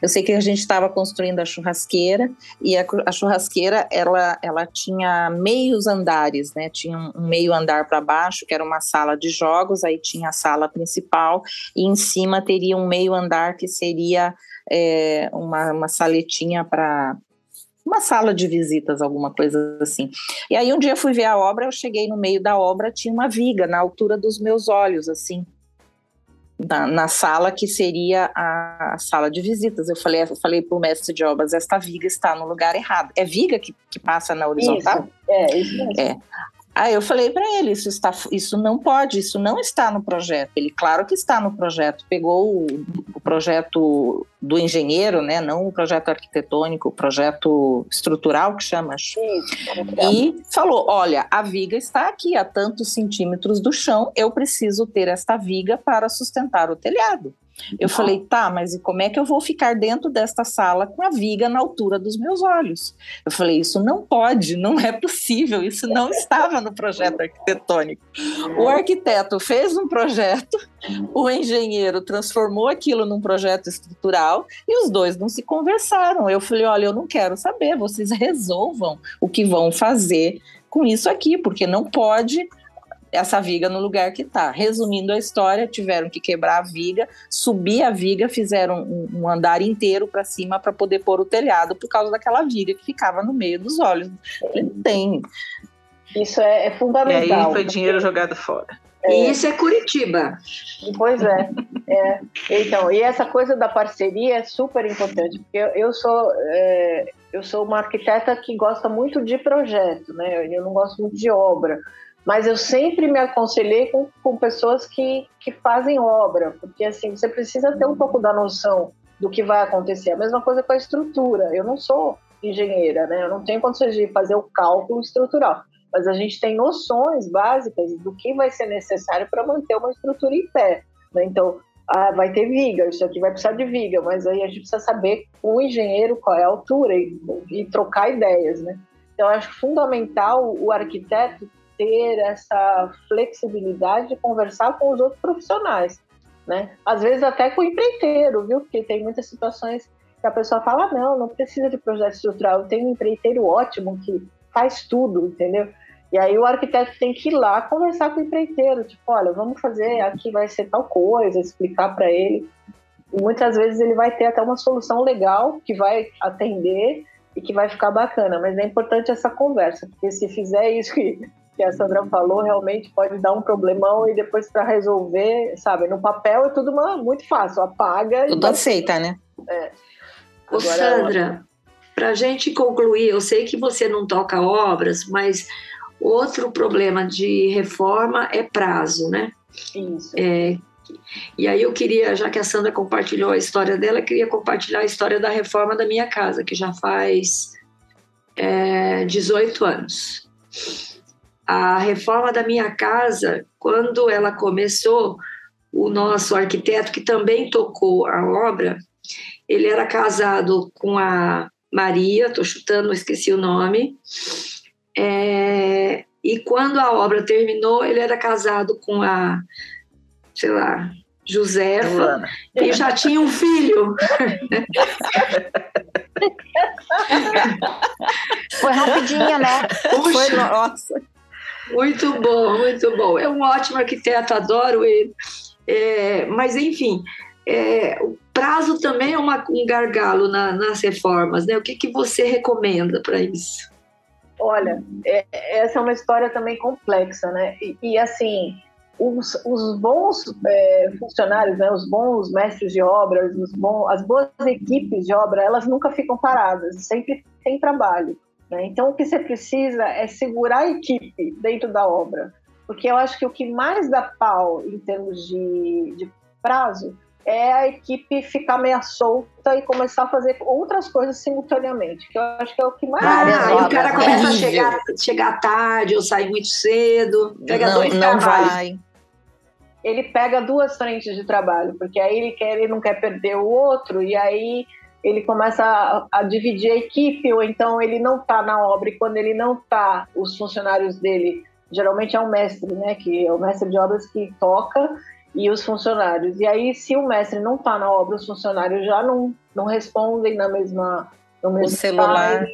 Eu sei que a gente estava construindo a churrasqueira e a, a, churrasqueira, ela, ela tinha meios andares, né? Tinha um, meio andar para baixo, que era uma sala de jogos, aí tinha a sala principal e em cima teria um meio andar que seria é, uma, uma saletinha para uma sala de visitas, alguma coisa assim. E aí um dia fui ver a obra, eu cheguei no meio da obra, tinha uma viga na altura dos meus olhos, assim, na, na sala que seria a, a, sala de visitas. Eu falei, eu falei para o mestre de obras, esta viga está no lugar errado. É viga que, que passa na horizontal? Isso, é, isso mesmo. É. Aí eu falei para ele, isso, está, isso não pode, isso não está no projeto. Ele, claro que está no projeto. Pegou o, o projeto do engenheiro, né, não o projeto arquitetônico, o projeto estrutural que chama, e falou, olha, a viga está aqui a tantos centímetros do chão, eu preciso ter esta viga para sustentar o telhado. Eu falei, tá, mas e como é que eu vou ficar dentro desta sala com a viga na altura dos meus olhos? Eu falei, isso não pode, não é possível, isso não estava no projeto arquitetônico. O arquiteto fez um projeto, o engenheiro transformou aquilo num projeto estrutural e os dois não se conversaram. Eu falei, olha, eu não quero saber, vocês resolvam o que vão fazer com isso aqui, porque não pode essa viga no lugar que está. Resumindo a história, tiveram que quebrar a viga, subir a viga, fizeram um, um andar inteiro para cima para poder pôr o telhado por causa daquela viga que ficava no meio dos olhos. Tem. Isso é, é fundamental. E aí foi dinheiro jogado fora. É. E isso é Curitiba. Pois é, é. Então, e essa coisa da parceria é super importante, porque eu, eu sou é, eu sou uma arquiteta que gosta muito de projeto, né? Eu não gosto muito de obra. Mas eu sempre me aconselhei com, com pessoas que, que fazem obra, porque assim, você precisa ter um pouco da noção do que vai acontecer. A mesma coisa com a estrutura. Eu não sou engenheira, né? Eu não tenho condições de fazer o cálculo estrutural, mas a gente tem noções básicas do que vai ser necessário para manter uma estrutura em pé. Né? Então, ah, vai ter viga, isso aqui vai precisar de viga, mas aí a gente precisa saber com o engenheiro qual é a altura e, e trocar ideias, né? Então, acho fundamental o arquiteto ter essa flexibilidade de conversar com os outros profissionais, né? Às vezes até com o empreiteiro, viu? Porque tem muitas situações que a pessoa fala, ah, não, não precisa de projeto estrutural, tenho um empreiteiro ótimo que faz tudo, entendeu? E aí o arquiteto tem que ir lá conversar com o empreiteiro, tipo, olha, vamos fazer, aqui vai ser tal coisa, explicar para ele. E muitas vezes ele vai ter até uma solução legal que vai atender e que vai ficar bacana, mas é importante essa conversa, porque se fizer isso que que a Sandra falou realmente pode dar um problemão e depois para resolver, sabe? No papel é tudo uma, muito fácil, apaga. Tudo aceita, né? É. Ô, Sandra, para a gente concluir, eu sei que você não toca obras, mas outro problema de reforma é prazo, né? Isso. É, e aí eu queria, já que a Sandra compartilhou a história dela, eu queria compartilhar a história da reforma da minha casa, que já faz é, 18 anos a reforma da minha casa, quando ela começou, o nosso arquiteto, que também tocou a obra, ele era casado com a Maria, estou chutando, esqueci o nome, é, e quando a obra terminou, ele era casado com a, sei lá, Josefa, e já tinha um filho. Foi rapidinho, né? Puxa. Foi, nossa. Muito bom, muito bom. É um ótimo arquiteto, adoro ele. É, mas, enfim, é, o prazo também é uma, um gargalo na, nas reformas, né? O que, que você recomenda para isso? Olha, é, essa é uma história também complexa, né? E, e assim, os, os bons é, funcionários, né, os bons mestres de obras, os bons, as boas equipes de obra, elas nunca ficam paradas, sempre tem trabalho. Né? Então, o que você precisa é segurar a equipe dentro da obra, porque eu acho que o que mais dá pau em termos de, de prazo é a equipe ficar meio solta e começar a fazer outras coisas simultaneamente, que eu acho que é o que mais. Ah, aí o cara começa a chegar, chegar tarde ou sair muito cedo, pega não, dois não vai. Ele pega duas frentes de trabalho, porque aí ele quer, ele não quer perder o outro, e aí ele começa a, a, dividir a equipe, ou então ele não está na obra, e quando ele não está, os funcionários dele, geralmente é um mestre, né, que é o mestre de obras que toca, e os funcionários. E aí, se o mestre não está na obra, os funcionários já não, não respondem na mesma, no mesmo o celular.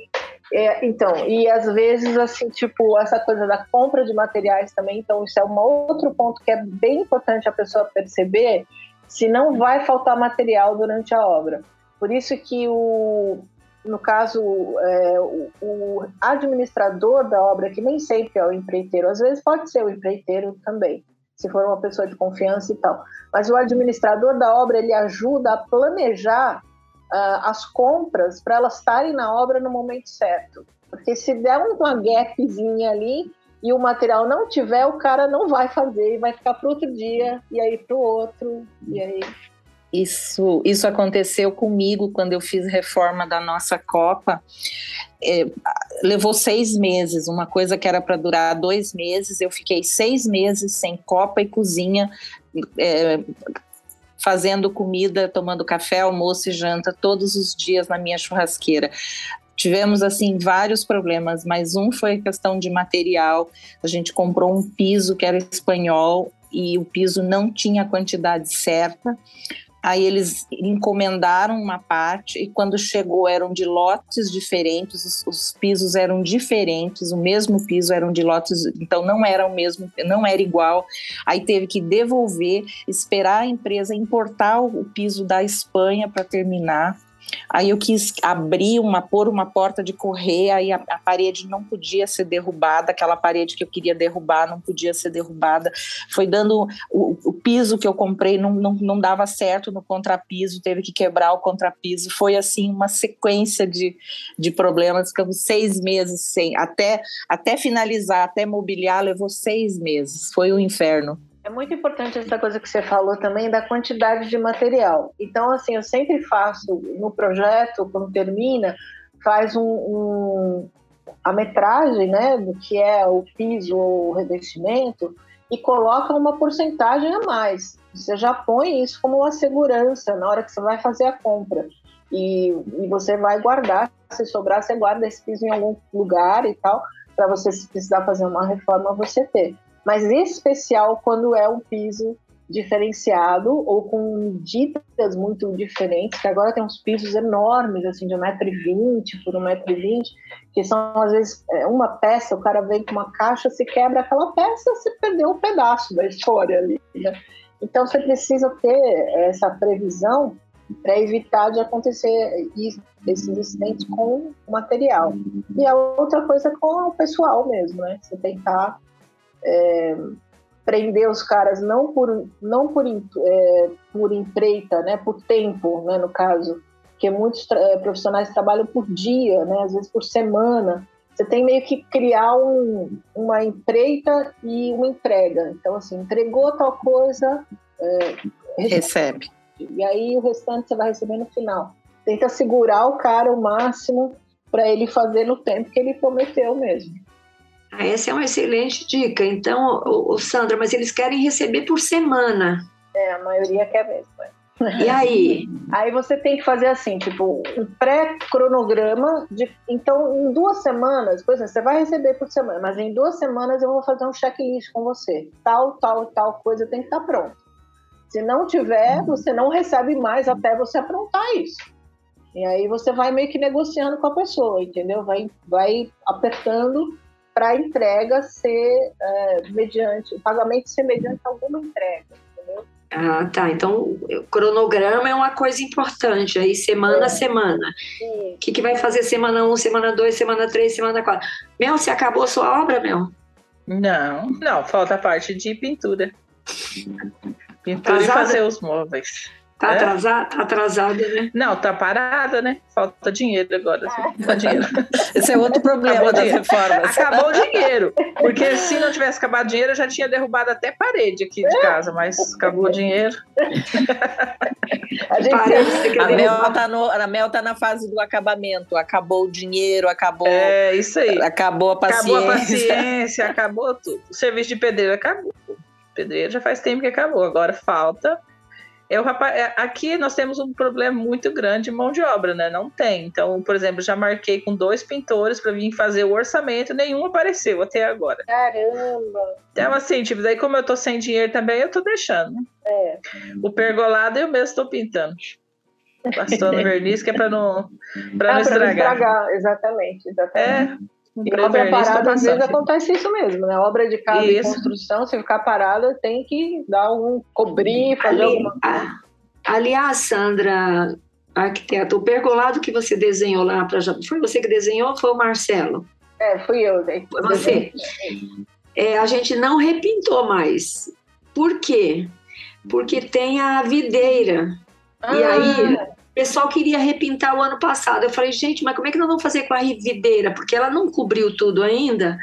É, então, e às vezes, assim, tipo, essa coisa da compra de materiais também, então isso é um outro ponto que é bem importante a pessoa perceber, se não vai faltar material durante a obra. Por isso que o, no caso, é, o, o, administrador da obra, que nem sempre é o empreiteiro, às vezes pode ser o empreiteiro também, se for uma pessoa de confiança e tal. Mas o administrador da obra, ele ajuda a planejar uh, as compras para elas estarem na obra no momento certo. Porque se der uma gapzinha ali, e o material não tiver, o cara não vai fazer, vai ficar para outro dia, e aí para o outro, e aí. Isso, isso aconteceu comigo quando eu fiz reforma da nossa Copa. É, levou seis meses, uma coisa que era para durar dois meses, eu fiquei seis meses sem copa e cozinha, é, fazendo comida, tomando café, almoço e janta todos os dias na minha churrasqueira. Tivemos assim vários problemas, mas um foi a questão de material. A gente comprou um piso que era espanhol e o piso não tinha a quantidade certa. Aí eles encomendaram uma parte e quando chegou eram de lotes diferentes, os, os, pisos eram diferentes, o mesmo piso eram de lotes, então não era o mesmo, não era igual. Aí teve que devolver, esperar a empresa importar o, o piso da Espanha para terminar. Aí eu quis abrir uma, pôr uma porta de correr, aí a, a, parede não podia ser derrubada, aquela parede que eu queria derrubar não podia ser derrubada. Foi dando o, o piso que eu comprei não, não, não dava certo no contrapiso, teve que quebrar o contrapiso. Foi assim uma sequência de, de problemas. Ficamos seis meses sem, até, até finalizar, até mobiliar, levou seis meses. Foi um inferno. É muito importante essa coisa que você falou também da quantidade de material. Então, assim, eu sempre faço no projeto, quando termina, faz um, um a metragem, né, do que é o piso ou o revestimento e coloca uma porcentagem a mais. Você já põe isso como uma segurança na hora que você vai fazer a compra. E, e você vai guardar, se sobrar, você guarda esse piso em algum lugar e tal, para você, se precisar fazer uma reforma, você ter mas em especial quando é um piso diferenciado ou com ditas muito diferentes, que agora tem uns pisos enormes, assim, de 1,20m por 1,20m, que são, às vezes, é, uma peça, o cara vem com uma caixa, se quebra aquela peça, você perdeu um pedaço da história ali, né? Então, você precisa ter essa previsão para evitar de acontecer esses incidentes com o material. E a outra coisa é com o pessoal mesmo, né? Você tentar é, prender os caras não por não por, é, por empreita, né, por tempo, né, no caso, que muitos é, profissionais trabalham por dia, né, às vezes por semana. Você tem meio que criar um, uma empreita e uma entrega. Então, assim, entregou tal coisa, é, recebe. E aí o restante você vai receber no final. Tenta segurar o cara o máximo para ele fazer no tempo que ele prometeu mesmo. Ah, essa é uma excelente dica. Então, o, Sandra, mas eles querem receber por semana. É, a maioria quer mesmo. É. E aí? Aí você tem que fazer assim, tipo, um pré-cronograma de. Então, em duas semanas, por exemplo, você vai receber por semana, mas em duas semanas eu vou fazer um checklist com você. Tal, tal, tal coisa tem que estar pronto. Se não tiver, você não recebe mais até você aprontar isso. E aí você vai meio que negociando com a pessoa, entendeu? Vai, vai apertando para a entrega ser é, mediante, o pagamento ser mediante alguma entrega, entendeu? Ah, tá. Então, o cronograma é uma coisa importante, aí semana é. a semana. O que, que vai fazer semana 1, um, semana 2, semana 3, semana 4? Mel, você acabou a sua obra, Mel? Não, não, falta a parte de pintura. Pintura e fazer os móveis. Tá, é? atrasada, tá atrasada, né? Não, tá parada, né? Falta dinheiro agora. Falta dinheiro. Esse é outro problema das reformas. Acabou o dinheiro. Porque se não tivesse acabado o dinheiro, eu já tinha derrubado até parede aqui de casa, mas acabou o dinheiro. A, gente a, Mel tá no, a Mel tá na fase do acabamento. Acabou o dinheiro, acabou. É, isso aí. Acabou a paciência. Acabou a paciência, acabou tudo. O serviço de pedreiro acabou. Pedreiro já faz tempo que acabou. Agora falta eu, rapaz, é, aqui nós temos um problema muito grande de mão de obra, né? Não tem. Então, por exemplo, já marquei com dois pintores para vir fazer o orçamento, nenhum apareceu até agora. Caramba! Então, assim, tipo, daí como eu tô sem dinheiro também, eu tô deixando. Né? É. O pergolado eu mesmo tô pintando. Passando verniz, que é para não, pra ah, não estragar. Pra não estragar, exatamente, exatamente. É. E obra parada, às vezes acontece isso mesmo, né? Obra de casa isso. e construção, se ficar parada, tem que dar um cobrir, fazer Ali, alguma coisa. Aliás, Sandra, arquiteto, o pergolado que você desenhou lá para foi você que desenhou ou foi o Marcelo? É, fui eu. Foi você. É, a gente não repintou mais. Por quê? Porque tem a videira. Ah. E aí pessoal queria repintar o ano passado. Eu falei, gente, mas como é que nós vamos fazer com a videira? Porque ela não cobriu tudo ainda.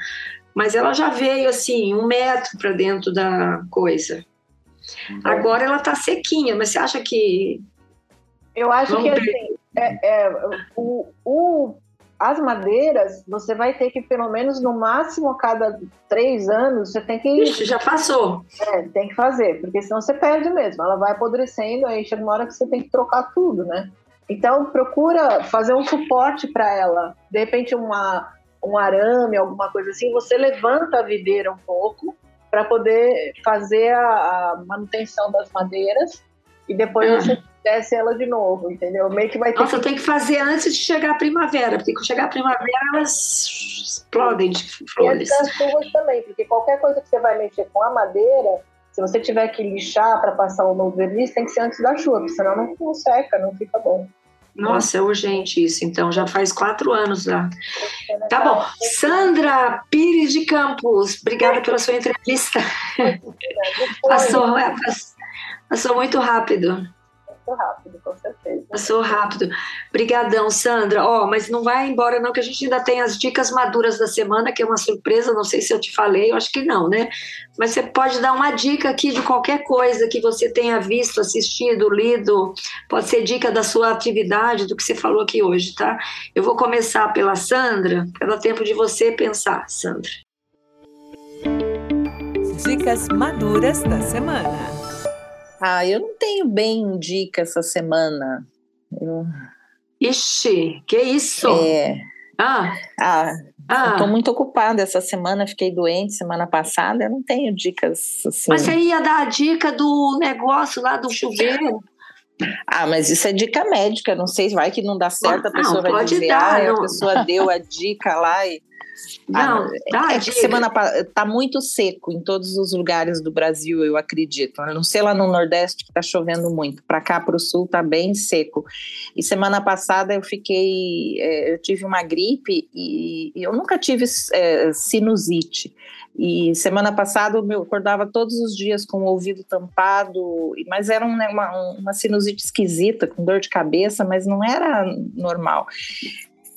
mas ela já veio assim, um metro para dentro da coisa. Agora ela está sequinha, mas você acha que. Eu acho Vamos que assim, é, é, o, o, as madeiras, você vai ter que, pelo menos no máximo a cada três anos, você tem que. Ixi, já passou. É, tem que fazer, porque senão você perde mesmo. Ela vai apodrecendo, aí chega uma hora que você tem que trocar tudo, né? Então, procura fazer um suporte para ela. De repente, uma, um arame, alguma coisa assim, você levanta a videira um pouco para poder fazer a, a, manutenção das madeiras e depois ah. você desce ela de novo, entendeu? Meio que vai ter Nossa, que... tem que fazer antes de chegar a primavera, porque quando chegar a primavera elas explodem de flores. E das chuvas também, porque qualquer coisa que você vai mexer com a madeira, se você tiver que lixar para passar o novo verniz, tem que ser antes da chuva, porque senão não, não seca, não fica bom. Nossa, é urgente isso, então já faz quatro anos já. Tá bom. Sandra Pires de Campos, obrigada pela sua entrevista. Passou, é, passou muito rápido passou rápido, com certeza. Passou rápido. Obrigadão, Sandra. Ó, oh, mas não vai embora não, que a gente ainda tem as dicas maduras da semana, que é uma surpresa, não sei se eu te falei, eu acho que não, né? Mas você pode dar uma dica aqui de qualquer coisa que você tenha visto, assistido, lido, pode ser dica da sua atividade, do que você falou aqui hoje, tá? Eu vou começar pela Sandra, para dar tempo de você pensar, Sandra. Dicas maduras da semana. Ah, eu não tenho bem dica essa semana. Eu... Ixi, que isso? É. Ah, ah, ah. Estou muito ocupada essa semana, fiquei doente semana passada, eu não tenho dicas assim. Mas você ia dar a dica do negócio lá do chuveiro? Ah, mas isso é dica médica, não sei, vai que não dá certo, a pessoa não, vai dizer, dar, ah, a pessoa deu a dica lá e não, ah, tá, é que semana tá muito seco em todos os lugares do Brasil, eu acredito. não sei lá no Nordeste que tá chovendo muito. Para cá, para o Sul, tá bem seco. E semana passada eu fiquei, é, eu tive uma gripe e, e eu nunca tive é, sinusite. E semana passada eu acordava todos os dias com o ouvido tampado, mas era uma, uma sinusite esquisita, com dor de cabeça, mas não era normal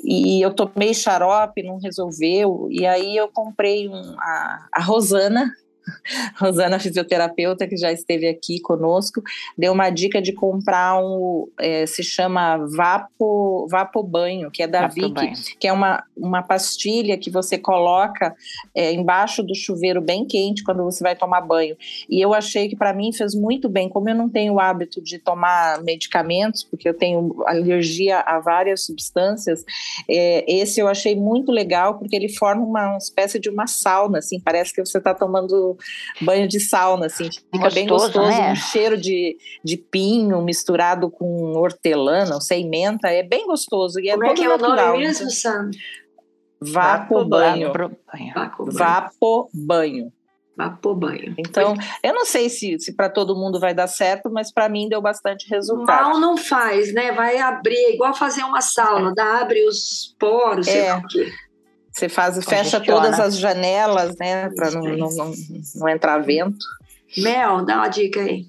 e eu tomei xarope, não resolveu, e aí eu comprei um, a, a Rosana, Rosana, fisioterapeuta, que já esteve aqui conosco, deu uma dica de comprar um, é, se chama Vapo, Vapo Banho, que é da Vapo Vic, Banho. que é uma, uma pastilha que você coloca é, embaixo do chuveiro bem quente quando você vai tomar banho. E eu achei que para mim fez muito bem, como eu não tenho o hábito de tomar medicamentos, porque eu tenho alergia a várias substâncias, é, esse eu achei muito legal, porque ele forma uma, uma espécie de uma sauna, assim, parece que você está tomando banho de sauna, assim, fica gostoso, bem gostoso, né? um cheiro de, de pinho misturado com hortelã, não sei, menta, é bem gostoso. E é Como é que é o nome mesmo, Sandro? Vapo banho. Vapo banho. Vapo banho. Então, eu não sei se, se para todo mundo vai dar certo, mas para mim deu bastante resultado. Mal não faz, né? Vai abrir, é igual fazer uma sauna, dá, abre os poros, é. sei lá o quê. Você faz, fecha todas as janelas, né? Para não, não, não, não, entrar vento. Mel, dá uma dica aí.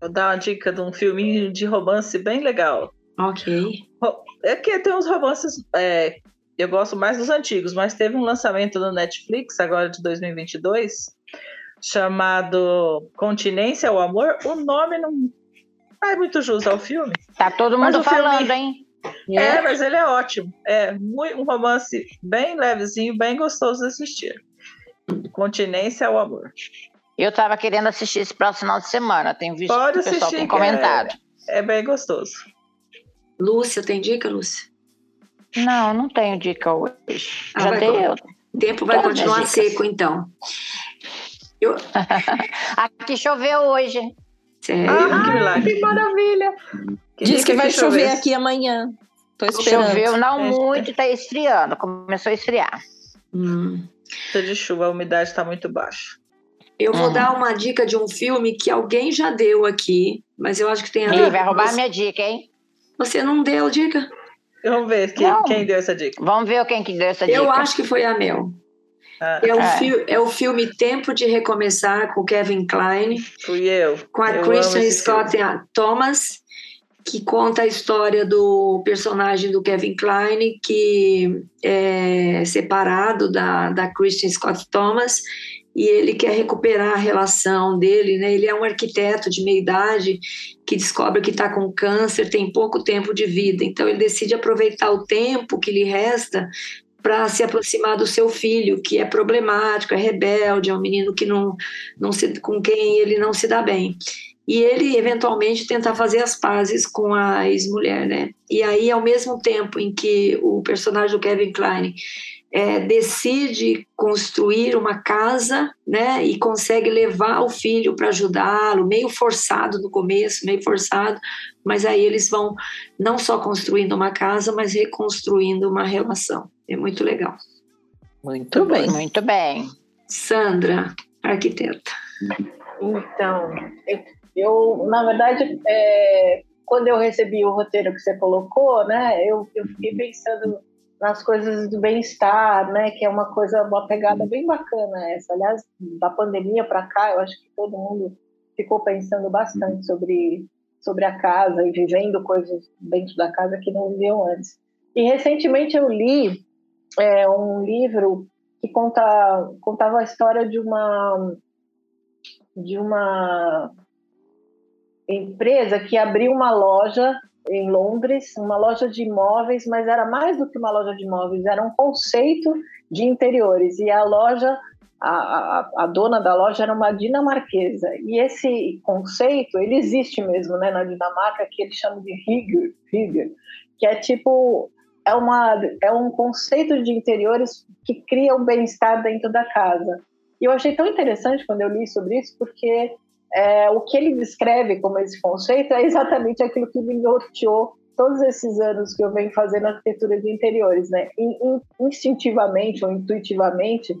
Vou dar uma dica de um filminho de romance bem legal. Ok. É que tem uns romances. É, eu gosto mais dos antigos, mas teve um lançamento no Netflix agora de 2022 chamado Continência ao Amor. O nome não faz muito jus ao filme. Tá todo mundo falando, filme... hein? É, é, mas ele é ótimo. É um romance bem levezinho, bem gostoso de assistir. Continência ao amor. Eu estava querendo assistir esse próximo final de semana. Tenho visto Pode que o pessoal tem comentado. É, é, bem gostoso. Lúcia, tem dica, Lúcia? Não, não tenho dica hoje. Ah, Já dei. Eu... O tempo vai continuar seco, então. Eu... Aqui choveu hoje. Sério? Ah, que. Que maravilha. Diz que, que vai chover esse? aqui amanhã. Tô esperando. Choveu não é. muito, tá esfriando. Começou a esfriar. Hum. de chuva, a umidade está muito baixa. Eu vou uhum. dar uma dica de um filme que alguém já deu aqui, mas eu acho que tem a ver. Ele vai roubar a minha dica, hein? Você não deu dica? Vamos ver quem, quem, deu essa dica. Vamos ver quem que deu essa dica. Eu acho que foi a Mel. Ah. É, o é. é o filme Tempo de Recomeçar com Kevin Klein. Fui eu. Com a eu Christian Scott. Thomas que conta a história do personagem do Kevin Kline, que é separado da, da Christian Scott Thomas, e ele quer recuperar a relação dele, né? Ele é um arquiteto de meia idade que descobre que está com câncer, tem pouco tempo de vida, então ele decide aproveitar o tempo que lhe resta para se aproximar do seu filho, que é problemático, é rebelde, é um menino que não, não se, com quem ele não se dá bem e ele eventualmente tentar fazer as pazes com a ex-mulher, né? E aí, ao mesmo tempo em que o personagem do Kevin Klein é, decide construir uma casa, né, e consegue levar o filho para ajudá-lo, meio forçado no começo, meio forçado, mas aí eles vão não só construindo uma casa, mas reconstruindo uma relação. É muito legal. Muito bem, muito bem. Sandra, arquiteta. Então, eu eu, na verdade, é, quando eu recebi o roteiro que você colocou, né, eu, eu fiquei pensando nas coisas do bem-estar, né, que é uma coisa, uma pegada bem bacana essa. Aliás, da pandemia para cá, eu acho que todo mundo ficou pensando bastante sobre sobre a casa e vivendo coisas dentro da casa que não viviam antes. E recentemente eu li é, um livro que conta, contava a história de uma de uma empresa que abriu uma loja em Londres, uma loja de imóveis, mas era mais do que uma loja de imóveis, era um conceito de interiores. E a loja, a, a, a dona da loja era uma dinamarquesa. E esse conceito, ele existe mesmo né, na Dinamarca, que eles chamam de Hygge, Hygge que é tipo é, uma, é um conceito de interiores que cria um bem-estar dentro da casa. E eu achei tão interessante quando eu li sobre isso, porque é, o que ele descreve como esse conceito é exatamente aquilo que me norteou todos esses anos que eu venho fazendo arquitetura de interiores, né? Instintivamente ou intuitivamente,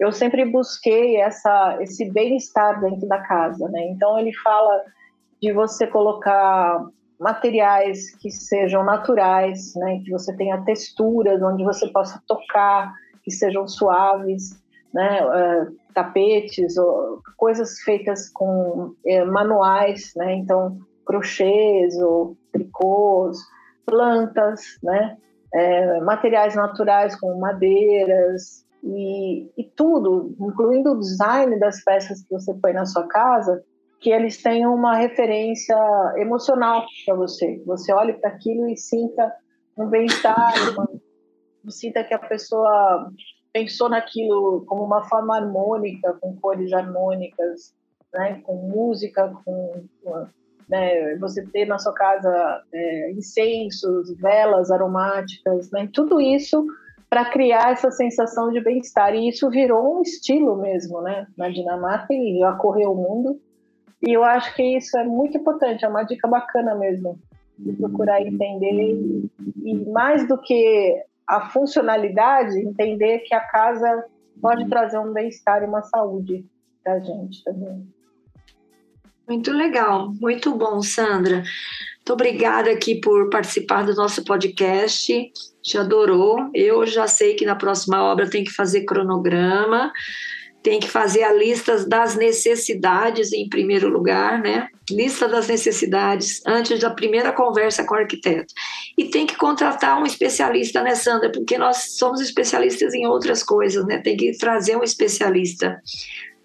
eu sempre busquei essa, esse bem-estar dentro da casa, né? Então ele fala de você colocar materiais que sejam naturais, né? Que você tenha texturas onde você possa tocar, que sejam suaves, né? Uh, tapetes, ou coisas feitas com é, manuais, né? Então, crochês ou tricôs, plantas, né? É, materiais naturais como madeiras e, e tudo, incluindo o design das peças que você põe na sua casa, que eles tenham uma referência emocional para você. Você olhe para aquilo e sinta um bem-estar, sinta que a pessoa pensou naquilo como uma forma harmônica, com cores harmônicas, né, com música, com, né, você ter na sua casa é, incensos, velas aromáticas, né, tudo isso para criar essa sensação de bem-estar. E isso virou um estilo mesmo, né, na Dinamarca e já o mundo. E eu acho que isso é muito importante, é uma dica bacana mesmo de procurar entender e mais do que a funcionalidade, entender que a casa pode trazer um bem-estar e uma saúde para a gente também. Muito legal, muito bom, Sandra. Muito obrigada aqui por participar do nosso podcast. Te adorou. Eu já sei que na próxima obra tem que fazer cronograma tem que fazer a lista das necessidades em primeiro lugar, né? Lista das necessidades antes da primeira conversa com o arquiteto. E tem que contratar um especialista, né, Sandra? Porque nós somos especialistas em outras coisas, né? Tem que trazer um especialista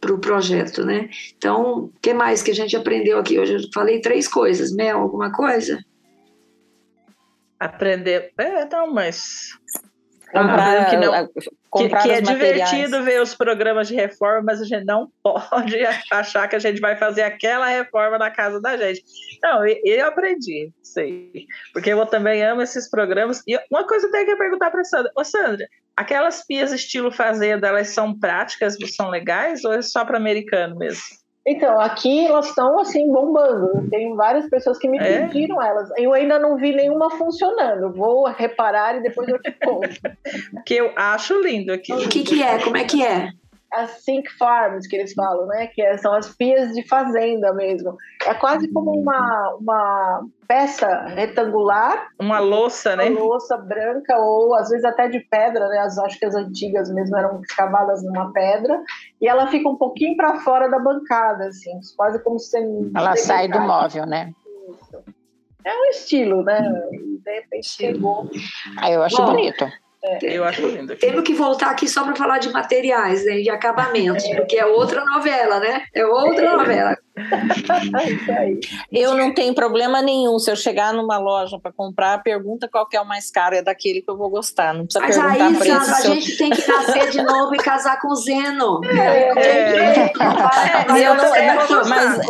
para o projeto, né? Então, o que mais que a gente aprendeu aqui hoje? Eu falei três coisas, Mel, alguma coisa? Aprender. É, não, mas Comprar, que, não, que, que é divertido ver os programas de reforma, mas a gente não pode achar que a gente vai fazer aquela reforma na casa da gente. Não, eu aprendi, sei. Porque eu também amo esses programas. E uma coisa eu tenho que perguntar para a Sandra. Ô, Sandra, aquelas pias estilo fazenda, elas são práticas, são legais ou é só para americano mesmo? Então, aqui elas estão assim bombando. Tem várias pessoas que me é? pediram elas. Eu ainda não vi nenhuma funcionando. Vou reparar e depois eu te conto. que eu acho lindo aqui. O que, que é? Como é que é? As sink farms que eles falam, né? Que é, são as pias de fazenda mesmo. É quase como uma, uma peça retangular. Uma louça, uma né? Uma louça branca ou às vezes até de pedra, né? As, acho que as antigas mesmo eram escavadas numa pedra. E ela fica um pouquinho para fora da bancada, assim, quase como se... Ela sai do móvel, né? Isso. é um estilo, né? De repente chegou. Ah, eu acho Bom, bonito. É. Eu acho lindo. Aqui. Temos que voltar aqui só para falar de materiais, né, de acabamentos, é. porque é outra novela, né? É outra é. novela. Eu não tenho problema nenhum. Se eu chegar numa loja para comprar, pergunta qual que é o mais caro, é daquele que eu vou gostar. Não precisa Mas perguntar aí, preço. Sandra, a gente tem que nascer de novo e casar com o Zeno. É, é. mas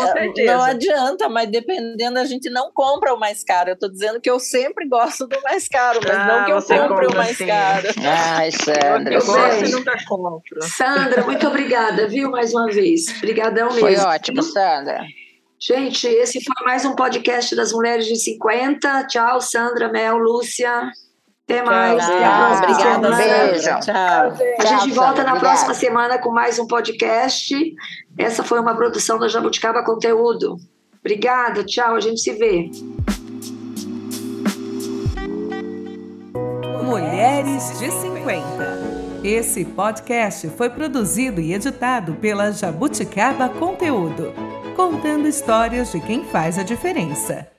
não adianta, mas dependendo, a gente não compra o mais caro. Eu estou dizendo que eu sempre gosto do mais caro, mas ah, não que eu compre o mais sim. caro. Ai, Sandra. Eu gosto e nunca compro. Sandra, muito obrigada, viu, mais uma vez. Obrigadão mesmo. Foi ótimo, Sandra. Sandra. Gente, esse foi mais um podcast das Mulheres de 50. Tchau, Sandra, Mel, Lúcia. Até mais. Tchau, Até a próxima Obrigada, beijo. Tchau. A gente volta Sandra, na obrigada. próxima semana com mais um podcast. Essa foi uma produção da Jabuticaba Conteúdo. Obrigada, tchau, a gente se vê. Mulheres de 50. Esse podcast foi produzido e editado pela Jabuticaba Conteúdo contando histórias de quem faz a diferença.